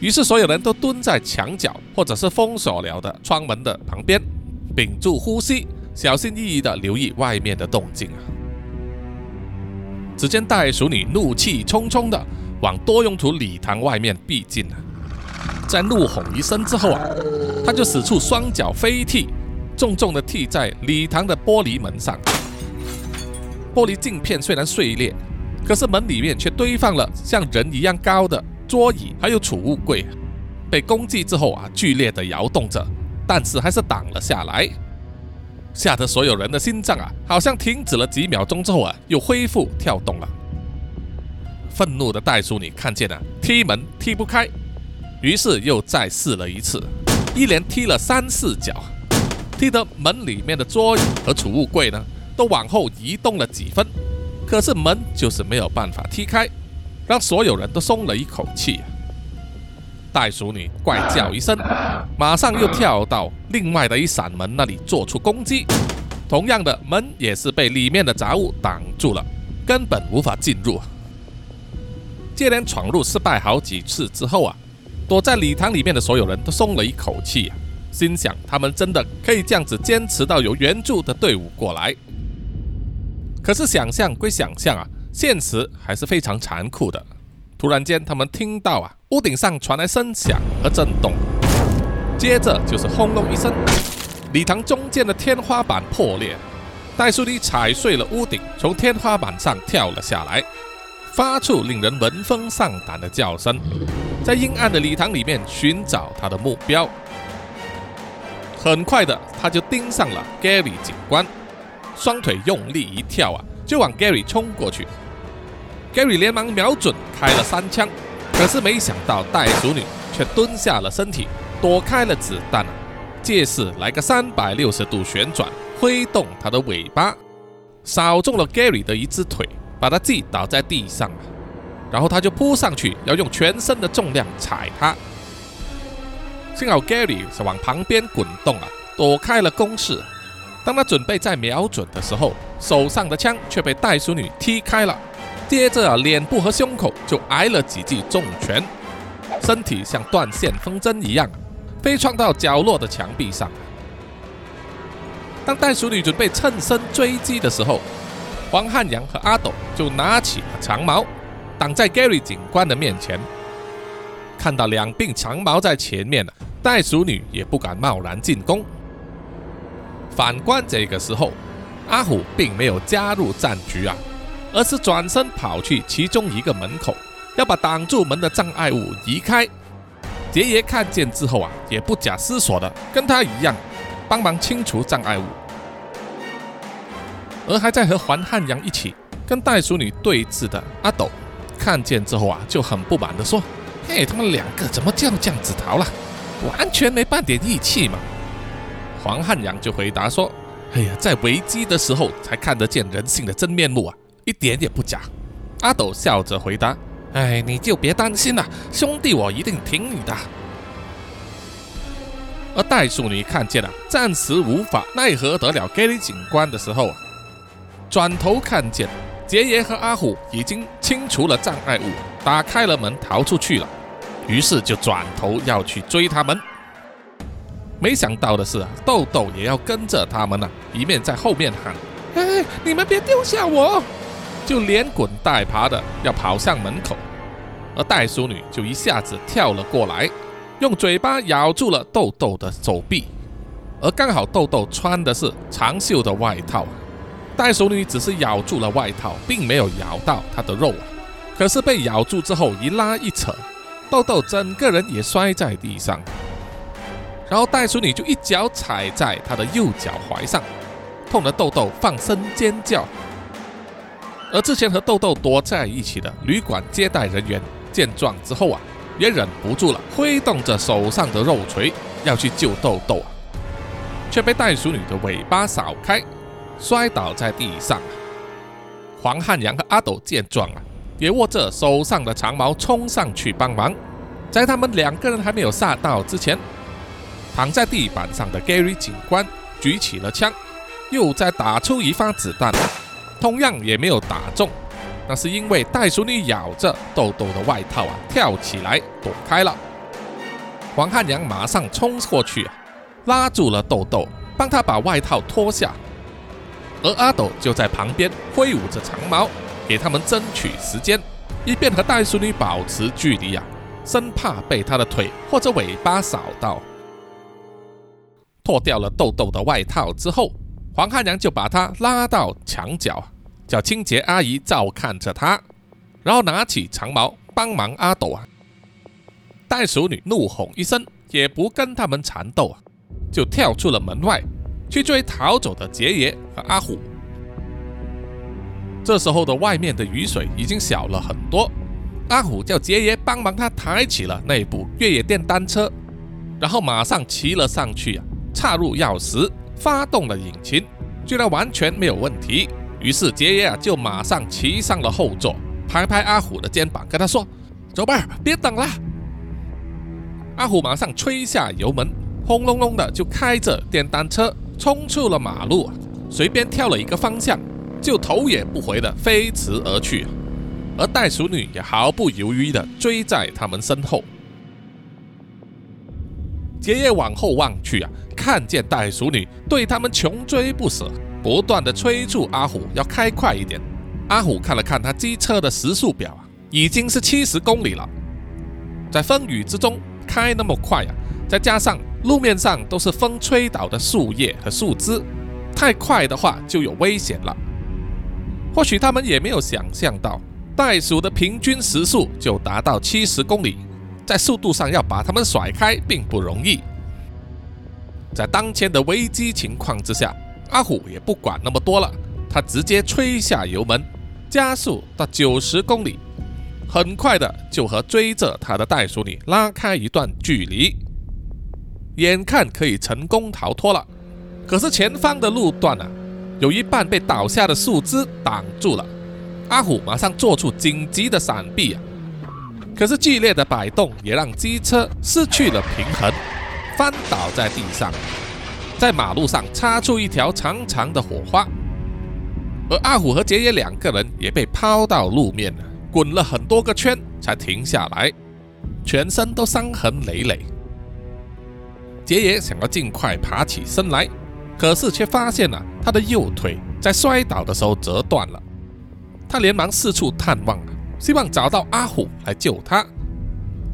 于是所有人都蹲在墙角或者是封锁了的窗门的旁边，屏住呼吸。小心翼翼地留意外面的动静啊！只见袋鼠女怒气冲冲地往多用途礼堂外面逼近啊！在怒吼一声之后啊，他就使出双脚飞踢，重重的踢在礼堂的玻璃门上。玻璃镜片虽然碎裂，可是门里面却堆放了像人一样高的桌椅，还有储物柜，被攻击之后啊，剧烈的摇动着，但是还是挡了下来。吓得所有人的心脏啊，好像停止了几秒钟之后啊，又恢复跳动了。愤怒的袋鼠女看见了踢门踢不开，于是又再试了一次，一连踢了三四脚，踢得门里面的桌椅和储物柜呢都往后移动了几分，可是门就是没有办法踢开，让所有人都松了一口气。袋鼠女怪叫一声，马上又跳到另外的一扇门那里做出攻击。同样的，门也是被里面的杂物挡住了，根本无法进入。接连闯入失败好几次之后啊，躲在礼堂里面的所有人都松了一口气，心想他们真的可以这样子坚持到有援助的队伍过来。可是想象归想象啊，现实还是非常残酷的。突然间，他们听到啊，屋顶上传来声响和震动，接着就是轰隆一声，礼堂中间的天花板破裂，袋鼠女踩碎了屋顶，从天花板上跳了下来，发出令人闻风丧胆的叫声，在阴暗的礼堂里面寻找他的目标。很快的，他就盯上了 Gary 警官，双腿用力一跳啊，就往 Gary 冲过去。Gary 连忙瞄准，开了三枪，可是没想到袋鼠女却蹲下了身体，躲开了子弹啊，借势来个三百六十度旋转，挥动她的尾巴，扫中了 Gary 的一只腿，把他击倒在地上，然后他就扑上去，要用全身的重量踩他。幸好 Gary 是往旁边滚动啊，躲开了攻势。当他准备再瞄准的时候，手上的枪却被袋鼠女踢开了。接着啊，脸部和胸口就挨了几记重拳，身体像断线风筝一样飞窜到角落的墙壁上。当袋鼠女准备趁身追击的时候，黄汉阳和阿斗就拿起了长矛，挡在 Gary 警官的面前。看到两柄长矛在前面袋鼠女也不敢贸然进攻。反观这个时候，阿虎并没有加入战局啊。而是转身跑去其中一个门口，要把挡住门的障碍物移开。杰爷看见之后啊，也不假思索的跟他一样，帮忙清除障碍物。而还在和黄汉阳一起跟袋鼠女对峙的阿斗，看见之后啊，就很不满的说：“嘿，他们两个怎么叫这样子逃了？完全没半点义气嘛！”黄汉阳就回答说：“哎呀，在危机的时候才看得见人性的真面目啊！”一点也不假，阿斗笑着回答：“哎，你就别担心了，兄弟，我一定挺你的。”而袋鼠女看见了，暂时无法奈何得了 Gary 警官的时候啊，转头看见杰爷和阿虎已经清除了障碍物，打开了门逃出去了，于是就转头要去追他们。没想到的是，豆豆也要跟着他们呢，一面在后面喊：“哎，你们别丢下我！”就连滚带爬的要跑向门口，而袋鼠女就一下子跳了过来，用嘴巴咬住了豆豆的手臂，而刚好豆豆穿的是长袖的外套，袋鼠女只是咬住了外套，并没有咬到她的肉啊。可是被咬住之后一拉一扯，豆豆整个人也摔在地上，然后袋鼠女就一脚踩在他的右脚踝上，痛得豆豆放声尖叫。而之前和豆豆躲在一起的旅馆接待人员见状之后啊，也忍不住了，挥动着手上的肉锤要去救豆豆啊，却被袋鼠女的尾巴扫开，摔倒在地上。黄汉阳和阿斗见状啊。也握着手上的长矛冲上去帮忙，在他们两个人还没有杀到之前，躺在地板上的 Gary 警官举起了枪，又再打出一发子弹，同样也没有打中。那是因为袋鼠女咬着豆豆的外套啊，跳起来躲开了。黄汉阳马上冲过去啊，拉住了豆豆，帮他把外套脱下，而阿斗就在旁边挥舞着长矛。给他们争取时间，以便和袋鼠女保持距离啊，生怕被她的腿或者尾巴扫到。脱掉了豆豆的外套之后，黄汉阳就把他拉到墙角，叫清洁阿姨照看着他，然后拿起长矛帮忙阿斗啊。袋鼠女怒吼一声，也不跟他们缠斗啊，就跳出了门外，去追逃走的杰爷和阿虎。这时候的外面的雨水已经小了很多，阿虎叫杰爷帮忙他抬起了那部越野电单车，然后马上骑了上去啊，插入钥匙，发动了引擎，居然完全没有问题。于是杰爷啊就马上骑上了后座，拍拍阿虎的肩膀，跟他说：“走吧，别等了。”阿虎马上吹下油门，轰隆隆的就开着电单车冲出了马路，随便跳了一个方向。就头也不回的飞驰而去，而袋鼠女也毫不犹豫的追在他们身后。杰爷往后望去啊，看见袋鼠女对他们穷追不舍，不断的催促阿虎要开快一点。阿虎看了看他机车的时速表啊，已经是七十公里了。在风雨之中开那么快啊，再加上路面上都是风吹倒的树叶和树枝，太快的话就有危险了。或许他们也没有想象到，袋鼠的平均时速就达到七十公里，在速度上要把他们甩开并不容易。在当前的危机情况之下，阿虎也不管那么多了，他直接吹下油门，加速到九十公里，很快的就和追着他的袋鼠女拉开一段距离，眼看可以成功逃脱了。可是前方的路段呢？有一半被倒下的树枝挡住了，阿虎马上做出紧急的闪避啊！可是剧烈的摆动也让机车失去了平衡，翻倒在地上，在马路上擦出一条长长的火花。而阿虎和杰爷两个人也被抛到路面，滚了很多个圈才停下来，全身都伤痕累累。杰爷想要尽快爬起身来。可是却发现了他的右腿在摔倒的时候折断了，他连忙四处探望，希望找到阿虎来救他。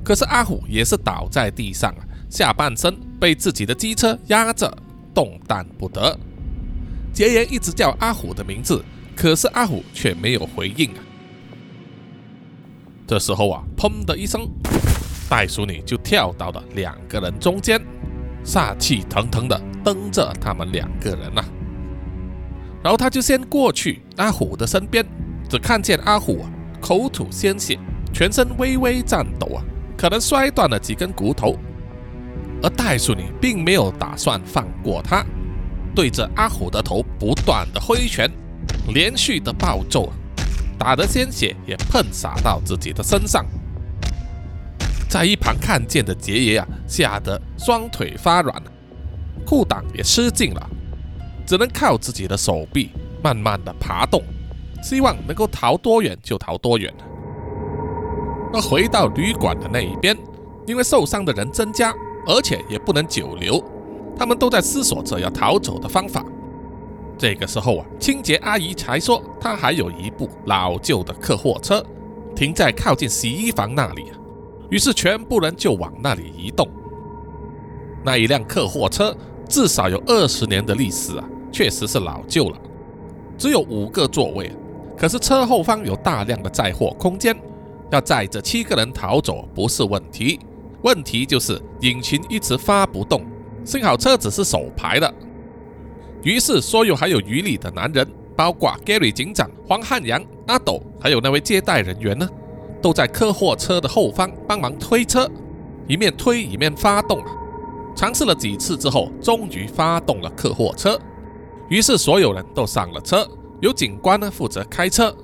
可是阿虎也是倒在地上，下半身被自己的机车压着，动弹不得。杰爷一直叫阿虎的名字，可是阿虎却没有回应啊。这时候啊，砰的一声，袋鼠女就跳到了两个人中间。煞气腾腾的瞪着他们两个人呐，然后他就先过去阿虎的身边，只看见阿虎口吐鲜血，全身微微颤抖啊，可能摔断了几根骨头。而袋鼠女并没有打算放过他，对着阿虎的头不断的挥拳，连续的暴揍，打得鲜血也喷洒到自己的身上。在一旁看见的杰爷啊，吓得双腿发软，裤裆也失禁了，只能靠自己的手臂慢慢的爬动，希望能够逃多远就逃多远。而回到旅馆的那一边，因为受伤的人增加，而且也不能久留，他们都在思索着要逃走的方法。这个时候啊，清洁阿姨才说，她还有一部老旧的客货车，停在靠近洗衣房那里。于是，全部人就往那里移动。那一辆客货车至少有二十年的历史啊，确实是老旧了，只有五个座位。可是车后方有大量的载货空间，要载着七个人逃走不是问题，问题就是引擎一直发不动。幸好车子是手排的。于是，所有还有余力的男人，包括 Gary 警长、黄汉阳、阿斗，还有那位接待人员呢，都在客货车的后方帮忙推车，一面推一面发动。尝试了几次之后，终于发动了客货车。于是，所有人都上了车，由警官呢负责开车。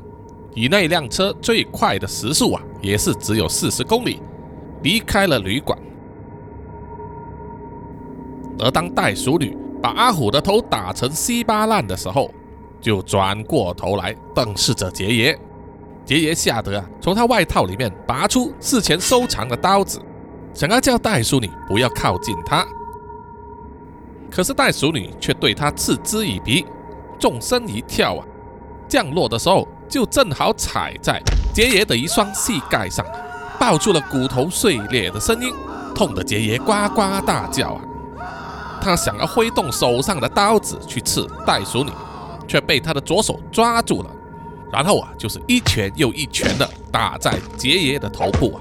以那辆车最快的时速啊，也是只有四十公里，离开了旅馆。而当袋鼠女。把阿虎的头打成稀巴烂的时候，就转过头来瞪视着杰爷。杰爷吓得啊，从他外套里面拔出事前收藏的刀子，想要叫袋鼠女不要靠近他。可是袋鼠女却对他嗤之以鼻，纵身一跳啊，降落的时候就正好踩在杰爷的一双膝盖上，爆出了骨头碎裂的声音，痛得杰爷呱呱大叫啊！他想要挥动手上的刀子去刺袋鼠女，却被他的左手抓住了。然后啊，就是一拳又一拳的打在杰爷的头部啊，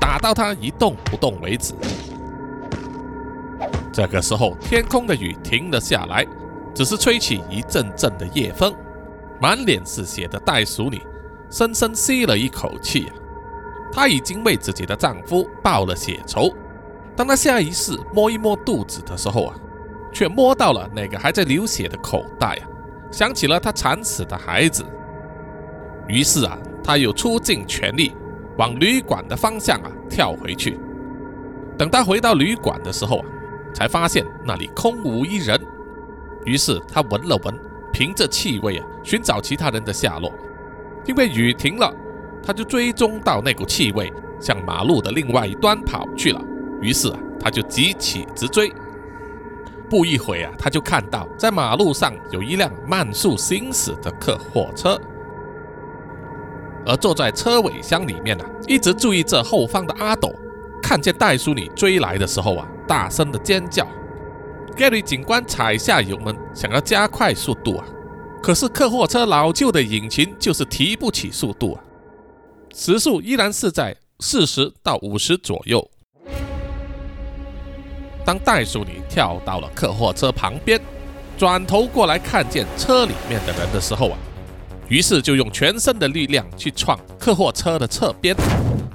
打到他一动不动为止。这个时候，天空的雨停了下来，只是吹起一阵阵的夜风。满脸是血的袋鼠女深深吸了一口气，她已经为自己的丈夫报了血仇。当她下意识摸一摸肚子的时候啊，却摸到了那个还在流血的口袋啊，想起了她惨死的孩子。于是啊，他又出尽全力往旅馆的方向啊跳回去。等他回到旅馆的时候啊，才发现那里空无一人。于是他闻了闻，凭着气味啊寻找其他人的下落。因为雨停了，他就追踪到那股气味，向马路的另外一端跑去了。于是啊，他就急起直追。不一会啊，他就看到在马路上有一辆慢速行驶的客货车，而坐在车尾箱里面呢，一直注意这后方的阿斗，看见袋鼠女追来的时候啊，大声的尖叫。Gary 警官踩下油门，想要加快速度啊，可是客货车老旧的引擎就是提不起速度啊，时速依然是在四十到五十左右。当袋鼠女跳到了客货车旁边，转头过来看见车里面的人的时候啊，于是就用全身的力量去撞客货车的侧边，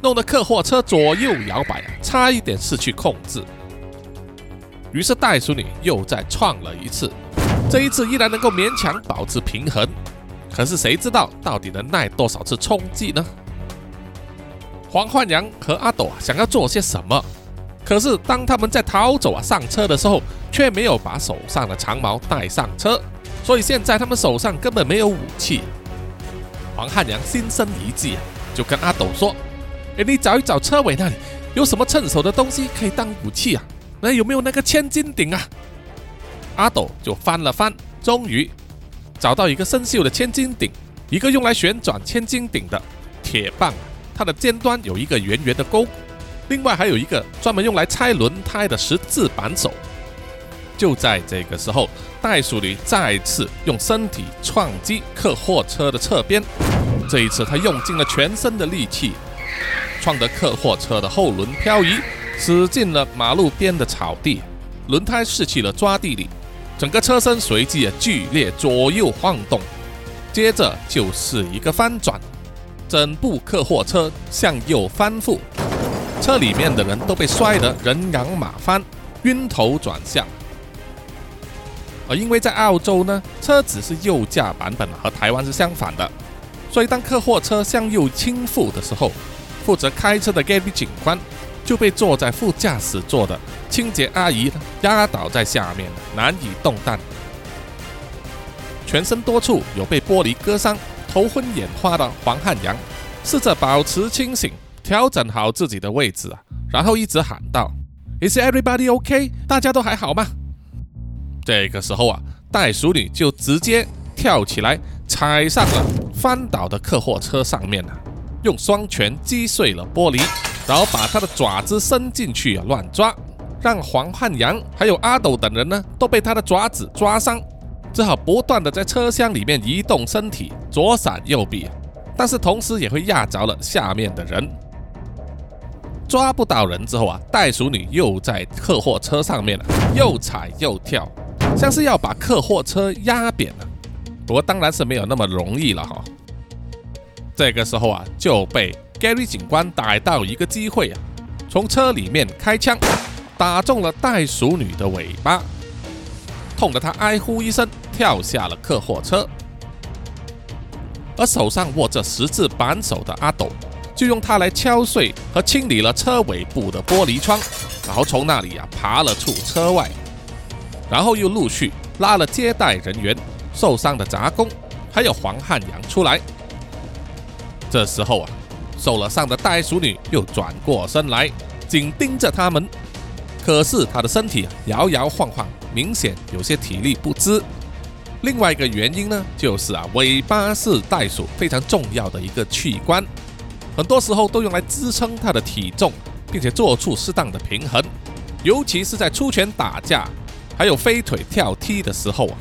弄得客货车左右摇摆，差一点失去控制。于是袋鼠女又再撞了一次，这一次依然能够勉强保持平衡。可是谁知道到底能耐多少次冲击呢？黄焕阳和阿斗啊想要做些什么？可是，当他们在逃走啊上车的时候，却没有把手上的长矛带上车，所以现在他们手上根本没有武器。黄汉阳心生一计啊，就跟阿斗说：“哎，你找一找车尾那里有什么趁手的东西可以当武器啊？那有没有那个千斤顶啊？”阿斗就翻了翻，终于找到一个生锈的千斤顶，一个用来旋转千斤顶的铁棒，它的尖端有一个圆圆的钩。另外还有一个专门用来拆轮胎的十字扳手。就在这个时候，袋鼠女再次用身体撞击客货车的侧边，这一次她用尽了全身的力气，撞得客货车的后轮漂移，驶进了马路边的草地，轮胎失去了抓地力，整个车身随即也剧烈左右晃动，接着就是一个翻转，整部客货车向右翻覆。车里面的人都被摔得人仰马翻、晕头转向。而因为在澳洲呢，车子是右驾版本，和台湾是相反的，所以当客货车向右倾覆的时候，负责开车的 Gary 警官就被坐在副驾驶座的清洁阿姨压倒在下面，难以动弹，全身多处有被玻璃割伤、头昏眼花的黄汉阳试着保持清醒。调整好自己的位置啊，然后一直喊道：“Is everybody OK？大家都还好吗？”这个时候啊，袋鼠女就直接跳起来，踩上了翻倒的客货车上面啊，用双拳击碎了玻璃，然后把她的爪子伸进去啊乱抓，让黄汉阳还有阿斗等人呢都被她的爪子抓伤，只好不断的在车厢里面移动身体，左闪右避。但是同时也会压着了下面的人。抓不到人之后啊，袋鼠女又在客货车上面了，又踩又跳，像是要把客货车压扁了。不过当然是没有那么容易了哈。这个时候啊，就被 Gary 警官逮到一个机会啊，从车里面开枪，打中了袋鼠女的尾巴，痛得她哀呼一声，跳下了客货车。而手上握着十字扳手的阿斗。就用它来敲碎和清理了车尾部的玻璃窗，然后从那里啊爬了出车外，然后又陆续拉了接待人员、受伤的杂工，还有黄汉阳出来。这时候啊，受了伤的袋鼠女又转过身来，紧盯着他们。可是她的身体摇摇晃晃，明显有些体力不支。另外一个原因呢，就是啊，尾巴是袋鼠非常重要的一个器官。很多时候都用来支撑它的体重，并且做出适当的平衡，尤其是在出拳打架，还有飞腿跳踢的时候啊。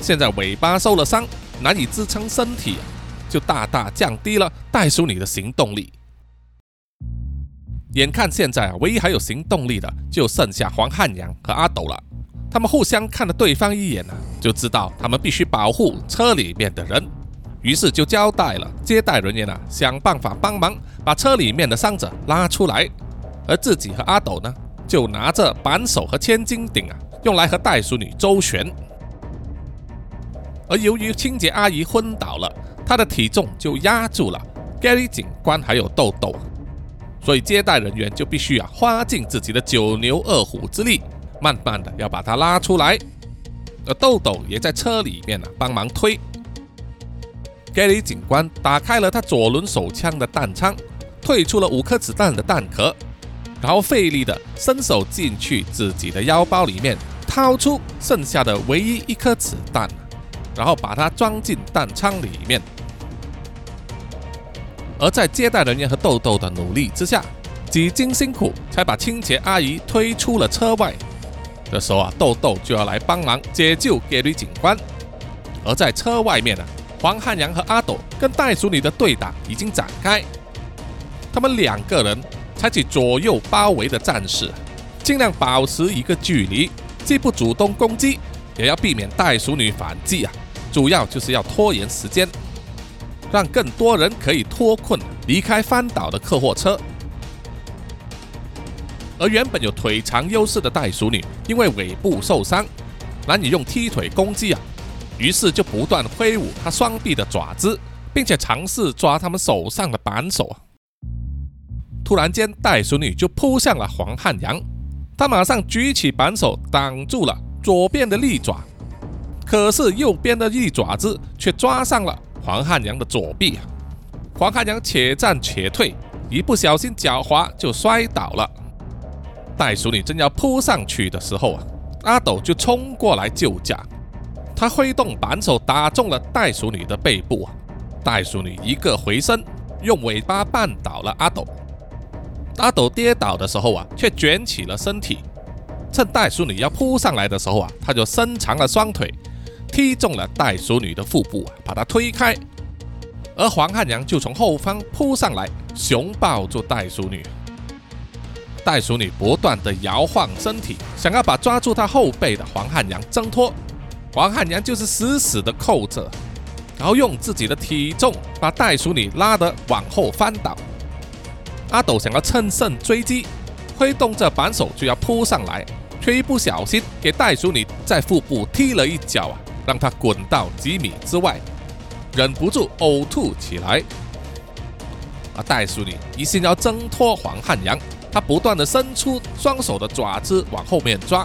现在尾巴受了伤，难以支撑身体啊，就大大降低了袋鼠女的行动力。眼看现在啊，唯一还有行动力的就剩下黄汉阳和阿斗了。他们互相看了对方一眼呢，就知道他们必须保护车里面的人。于是就交代了接待人员啊，想办法帮忙把车里面的伤者拉出来，而自己和阿斗呢，就拿着扳手和千斤顶啊，用来和袋鼠女周旋。而由于清洁阿姨昏倒了，她的体重就压住了 Gary 警官还有豆豆，所以接待人员就必须啊，花尽自己的九牛二虎之力，慢慢的要把她拉出来。而豆豆也在车里面呢，帮忙推。Gary 警官打开了他左轮手枪的弹仓，退出了五颗子弹的弹壳，然后费力的伸手进去自己的腰包里面，掏出剩下的唯一一颗子弹，然后把它装进弹仓里面。而在接待人员和豆豆的努力之下，几经辛苦才把清洁阿姨推出了车外。这时候啊，豆豆就要来帮忙解救 Gary 警官，而在车外面呢。黄汉阳和阿斗跟袋鼠女的对打已经展开，他们两个人采取左右包围的战士，尽量保持一个距离，既不主动攻击，也要避免袋鼠女反击啊！主要就是要拖延时间，让更多人可以脱困离开翻倒的客货车。而原本有腿长优势的袋鼠女，因为尾部受伤，难以用踢腿攻击啊！于是就不断挥舞她双臂的爪子，并且尝试抓他们手上的扳手。突然间，袋鼠女就扑向了黄汉阳，他马上举起扳手挡住了左边的利爪，可是右边的利爪子却抓上了黄汉阳的左臂。黄汉阳且战且退，一不小心脚滑就摔倒了。袋鼠女正要扑上去的时候啊，阿斗就冲过来救驾。他挥动扳手，打中了袋鼠女的背部。袋鼠女一个回身，用尾巴绊倒了阿斗。阿斗跌倒的时候啊，却卷起了身体。趁袋鼠女要扑上来的时候啊，他就伸长了双腿，踢中了袋鼠女的腹部啊，把她推开。而黄汉阳就从后方扑上来，熊抱住袋鼠女。袋鼠女不断的摇晃身体，想要把抓住她后背的黄汉阳挣脱。黄汉阳就是死死的扣着，然后用自己的体重把袋鼠女拉得往后翻倒。阿斗想要趁胜追击，挥动着扳手就要扑上来，却一不小心给袋鼠女在腹部踢了一脚啊，让她滚到几米之外，忍不住呕吐起来。而袋鼠女一心要挣脱黄汉阳，他不断的伸出双手的爪子往后面抓，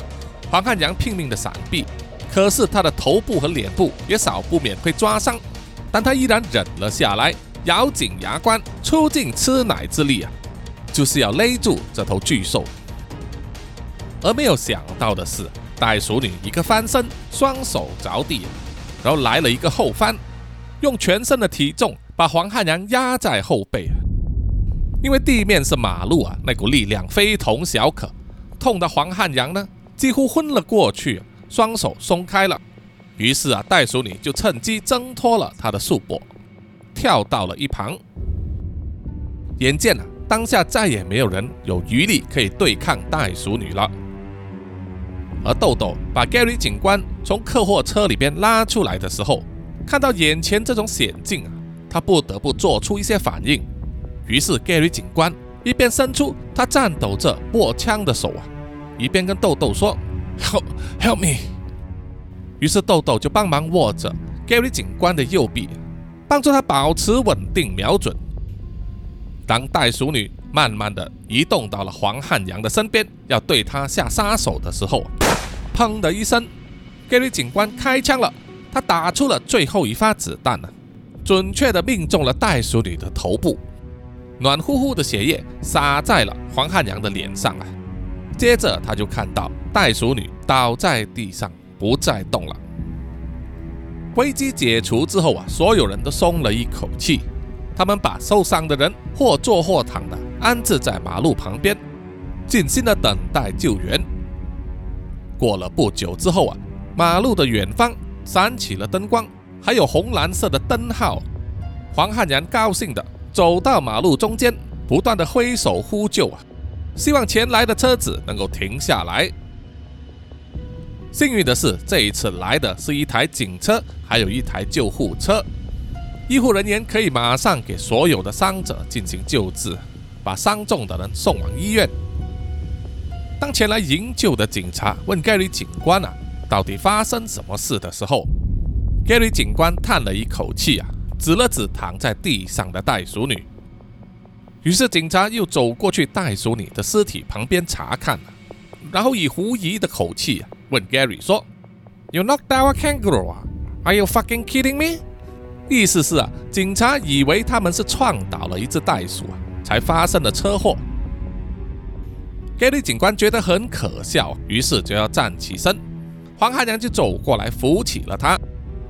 黄汉阳拼命的闪避。可是他的头部和脸部也少不免会抓伤，但他依然忍了下来，咬紧牙关，出尽吃奶之力啊，就是要勒住这头巨兽。而没有想到的是，袋鼠女一个翻身，双手着地，然后来了一个后翻，用全身的体重把黄汉阳压在后背。因为地面是马路啊，那股力量非同小可，痛的黄汉阳呢几乎昏了过去。双手松开了，于是啊，袋鼠女就趁机挣脱了他的束缚。跳到了一旁。眼见啊，当下再也没有人有余力可以对抗袋鼠女了。而豆豆把 Gary 警官从客货车里边拉出来的时候，看到眼前这种险境啊，他不得不做出一些反应。于是 Gary 警官一边伸出他颤抖着握枪的手啊，一边跟豆豆说：“Help, help me！” 于是豆豆就帮忙握着 Gary 警官的右臂，帮助他保持稳定瞄准。当袋鼠女慢慢的移动到了黄汉阳的身边，要对他下杀手的时候，砰的一声，Gary 警官开枪了。他打出了最后一发子弹呢，准确的命中了袋鼠女的头部，暖乎乎的血液洒在了黄汉阳的脸上啊。接着他就看到袋鼠女倒在地上，不再动了。危机解除之后啊，所有人都松了一口气。他们把受伤的人或坐或躺的安置在马路旁边，静心的等待救援。过了不久之后啊，马路的远方闪起了灯光，还有红蓝色的灯号。黄汉阳高兴的走到马路中间，不断的挥手呼救啊，希望前来的车子能够停下来。幸运的是，这一次来的是一台警车，还有一台救护车。医护人员可以马上给所有的伤者进行救治，把伤重的人送往医院。当前来营救的警察问 Gary 警官啊，到底发生什么事的时候，Gary 警官叹了一口气啊，指了指躺在地上的袋鼠女。于是警察又走过去袋鼠女的尸体旁边查看，然后以狐疑的口气啊问 Gary 说：“You knocked down a kangaroo？Are you fucking kidding me？” 意思是啊，警察以为他们是撞倒了一只袋鼠啊，才发生了车祸。Gary 警官觉得很可笑，于是就要站起身。黄汉阳就走过来扶起了他，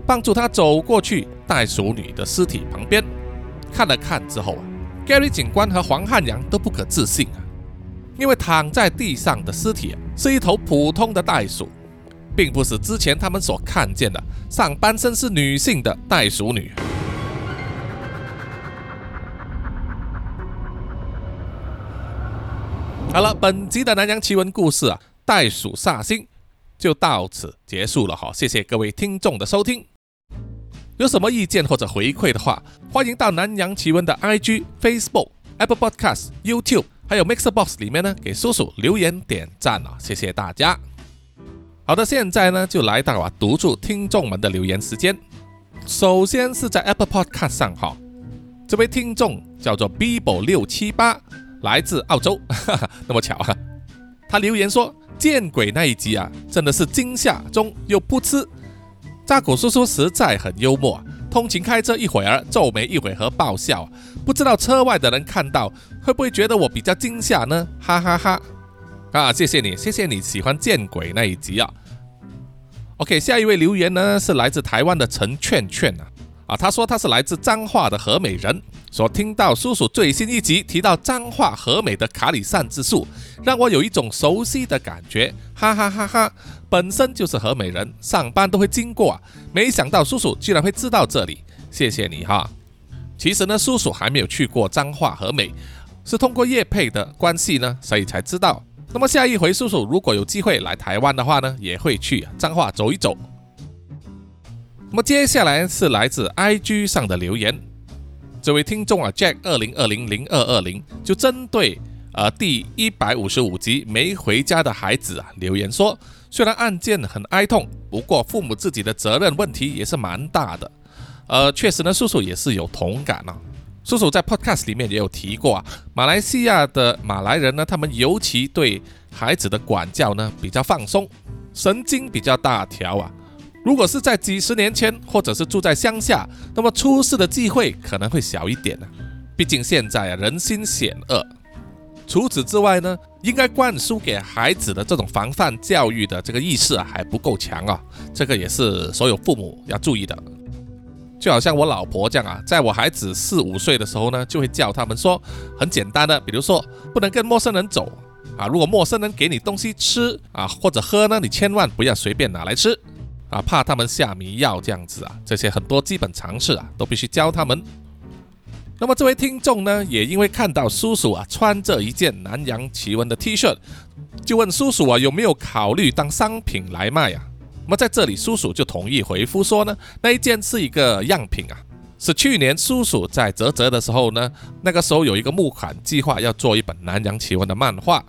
帮助他走过去袋鼠女的尸体旁边，看了看之后啊，Gary 警官和黄汉阳都不可置信啊，因为躺在地上的尸体是一头普通的袋鼠。并不是之前他们所看见的上半身是女性的袋鼠女。好了，本集的南洋奇闻故事啊，袋鼠煞星就到此结束了哈，谢谢各位听众的收听。有什么意见或者回馈的话，欢迎到南洋奇闻的 IG、Facebook、Apple Podcast、YouTube 还有 Mixer Box 里面呢，给叔叔留言点赞啊，谢谢大家。好的，现在呢就来到啊读出听众们的留言时间。首先是在 Apple Podcast 上哈，这位听众叫做 Bibo 六七八，来自澳洲，哈哈，那么巧哈。他留言说：“见鬼那一集啊，真的是惊吓中又噗嗤。扎古叔叔实在很幽默，通勤开车一会儿皱眉，一会儿和爆笑，不知道车外的人看到会不会觉得我比较惊吓呢？哈哈哈。”啊，谢谢你，谢谢你喜欢见鬼那一集啊。OK，下一位留言呢是来自台湾的陈劝劝啊，啊，他说他是来自彰化的和美人，说听到叔叔最新一集提到彰化和美的卡里善之术，让我有一种熟悉的感觉，哈哈哈哈。本身就是和美人，上班都会经过啊，没想到叔叔居然会知道这里，谢谢你哈。其实呢，叔叔还没有去过彰化和美，是通过叶佩的关系呢，所以才知道。那么下一回，叔叔如果有机会来台湾的话呢，也会去彰化走一走。那么接下来是来自 IG 上的留言，这位听众啊，Jack 二零二零零二二零就针对呃第一百五十五集没回家的孩子啊留言说，虽然案件很哀痛，不过父母自己的责任问题也是蛮大的。呃，确实呢，叔叔也是有同感啊。叔叔在 Podcast 里面也有提过啊，马来西亚的马来人呢，他们尤其对孩子的管教呢比较放松，神经比较大条啊。如果是在几十年前，或者是住在乡下，那么出事的机会可能会小一点呢。毕竟现在啊人心险恶。除此之外呢，应该灌输给孩子的这种防范教育的这个意识啊还不够强啊，这个也是所有父母要注意的。就好像我老婆这样啊，在我孩子四五岁的时候呢，就会教他们说很简单的，比如说不能跟陌生人走啊，如果陌生人给你东西吃啊或者喝呢，你千万不要随便拿来吃啊，怕他们下迷药这样子啊，这些很多基本常识啊都必须教他们。那么这位听众呢，也因为看到叔叔啊穿着一件南洋奇闻的 T 恤，就问叔叔啊有没有考虑当商品来卖啊？那么在这里，叔叔就同意回复说呢，那一件是一个样品啊，是去年叔叔在泽泽的时候呢，那个时候有一个募款计划要做一本南洋奇闻的漫画，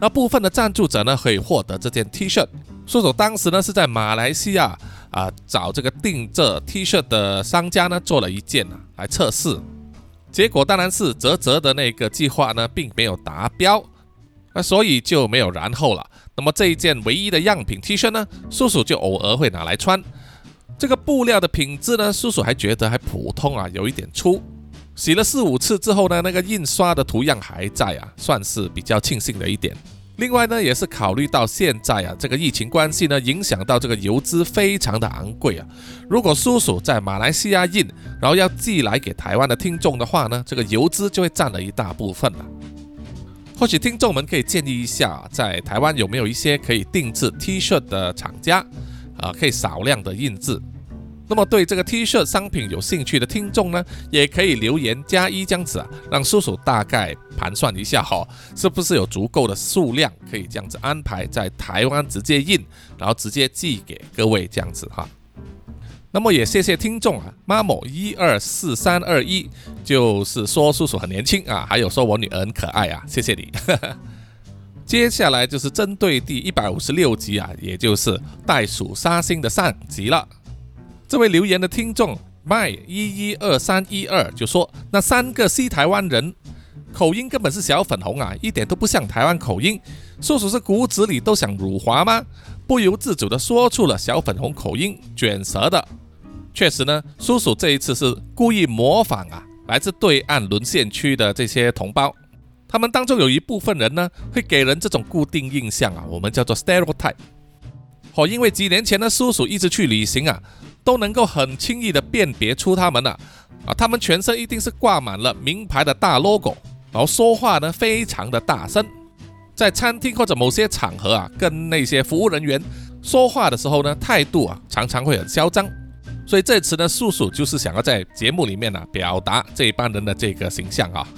那部分的赞助者呢可以获得这件 T 恤。叔叔当时呢是在马来西亚啊找这个定制 T 恤的商家呢做了一件啊来测试。结果当然是泽泽的那个计划呢，并没有达标，那所以就没有然后了。那么这一件唯一的样品 T 恤呢，叔叔就偶尔会拿来穿。这个布料的品质呢，叔叔还觉得还普通啊，有一点粗。洗了四五次之后呢，那个印刷的图样还在啊，算是比较庆幸的一点。另外呢，也是考虑到现在啊，这个疫情关系呢，影响到这个邮资非常的昂贵啊。如果叔叔在马来西亚印，然后要寄来给台湾的听众的话呢，这个邮资就会占了一大部分了。或许听众们可以建议一下，在台湾有没有一些可以定制 T 恤的厂家啊，可以少量的印制。那么对这个 T 恤商品有兴趣的听众呢，也可以留言加一这样子啊，让叔叔大概盘算一下哈，是不是有足够的数量可以这样子安排在台湾直接印，然后直接寄给各位这样子哈。那么也谢谢听众啊，妈某一二四三二一，就是说叔叔很年轻啊，还有说我女儿很可爱啊，谢谢你。接下来就是针对第一百五十六集啊，也就是袋鼠杀星的上集了。这位留言的听众麦一一二三一二就说：“那三个西台湾人口音根本是小粉红啊，一点都不像台湾口音。叔叔是骨子里都想辱华吗？不由自主地说出了小粉红口音卷舌的。确实呢，叔叔这一次是故意模仿啊，来自对岸沦陷区的这些同胞。他们当中有一部分人呢，会给人这种固定印象啊，我们叫做 stereotype。哦，因为几年前呢，叔叔一直去旅行啊。”都能够很轻易的辨别出他们了啊！他们全身一定是挂满了名牌的大 logo，然后说话呢非常的大声，在餐厅或者某些场合啊，跟那些服务人员说话的时候呢，态度啊常常会很嚣张。所以这次呢，叔叔就是想要在节目里面呢表达这一帮人的这个形象啊。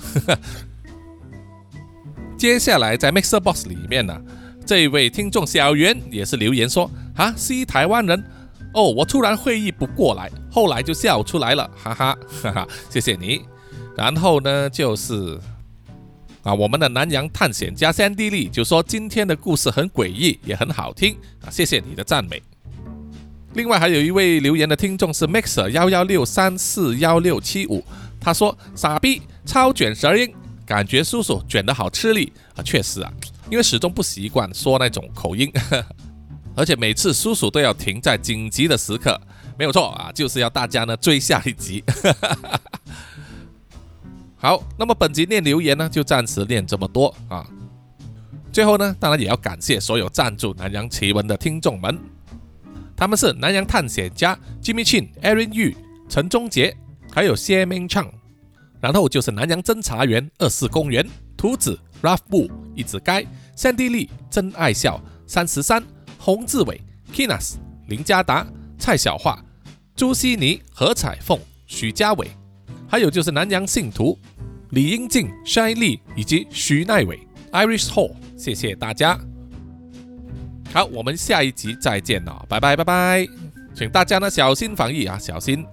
接下来在 Mixer Box 里面呢，这位听众小袁也是留言说啊，西台湾人。哦，我突然会意不过来，后来就笑出来了，哈哈哈哈，谢谢你。然后呢，就是啊，我们的南洋探险家三 D 利就说今天的故事很诡异，也很好听啊，谢谢你的赞美。另外还有一位留言的听众是 Mixer 幺幺六三四幺六七五，他说傻逼超卷舌音，感觉叔叔卷得好吃力啊，确实啊，因为始终不习惯说那种口音。而且每次叔叔都要停在紧急的时刻，没有错啊，就是要大家呢追下一集。好，那么本集念留言呢，就暂时念这么多啊。最后呢，当然也要感谢所有赞助南洋奇闻的听众们，他们是南洋探险家 Jimmy Chin、Aaron Yu、陈忠杰，还有谢明畅，然后就是南洋侦查员二四公园、图子、Ralph 布、一子该、三弟利、真爱笑、三十三。洪志伟、Kinas、林家达、蔡小桦、朱希尼、何彩凤、许家伟，还有就是南洋信徒李英静、筛丽以及徐奈伟、Irish Hall，谢谢大家。好，我们下一集再见了，拜拜拜拜，请大家呢小心防疫啊，小心。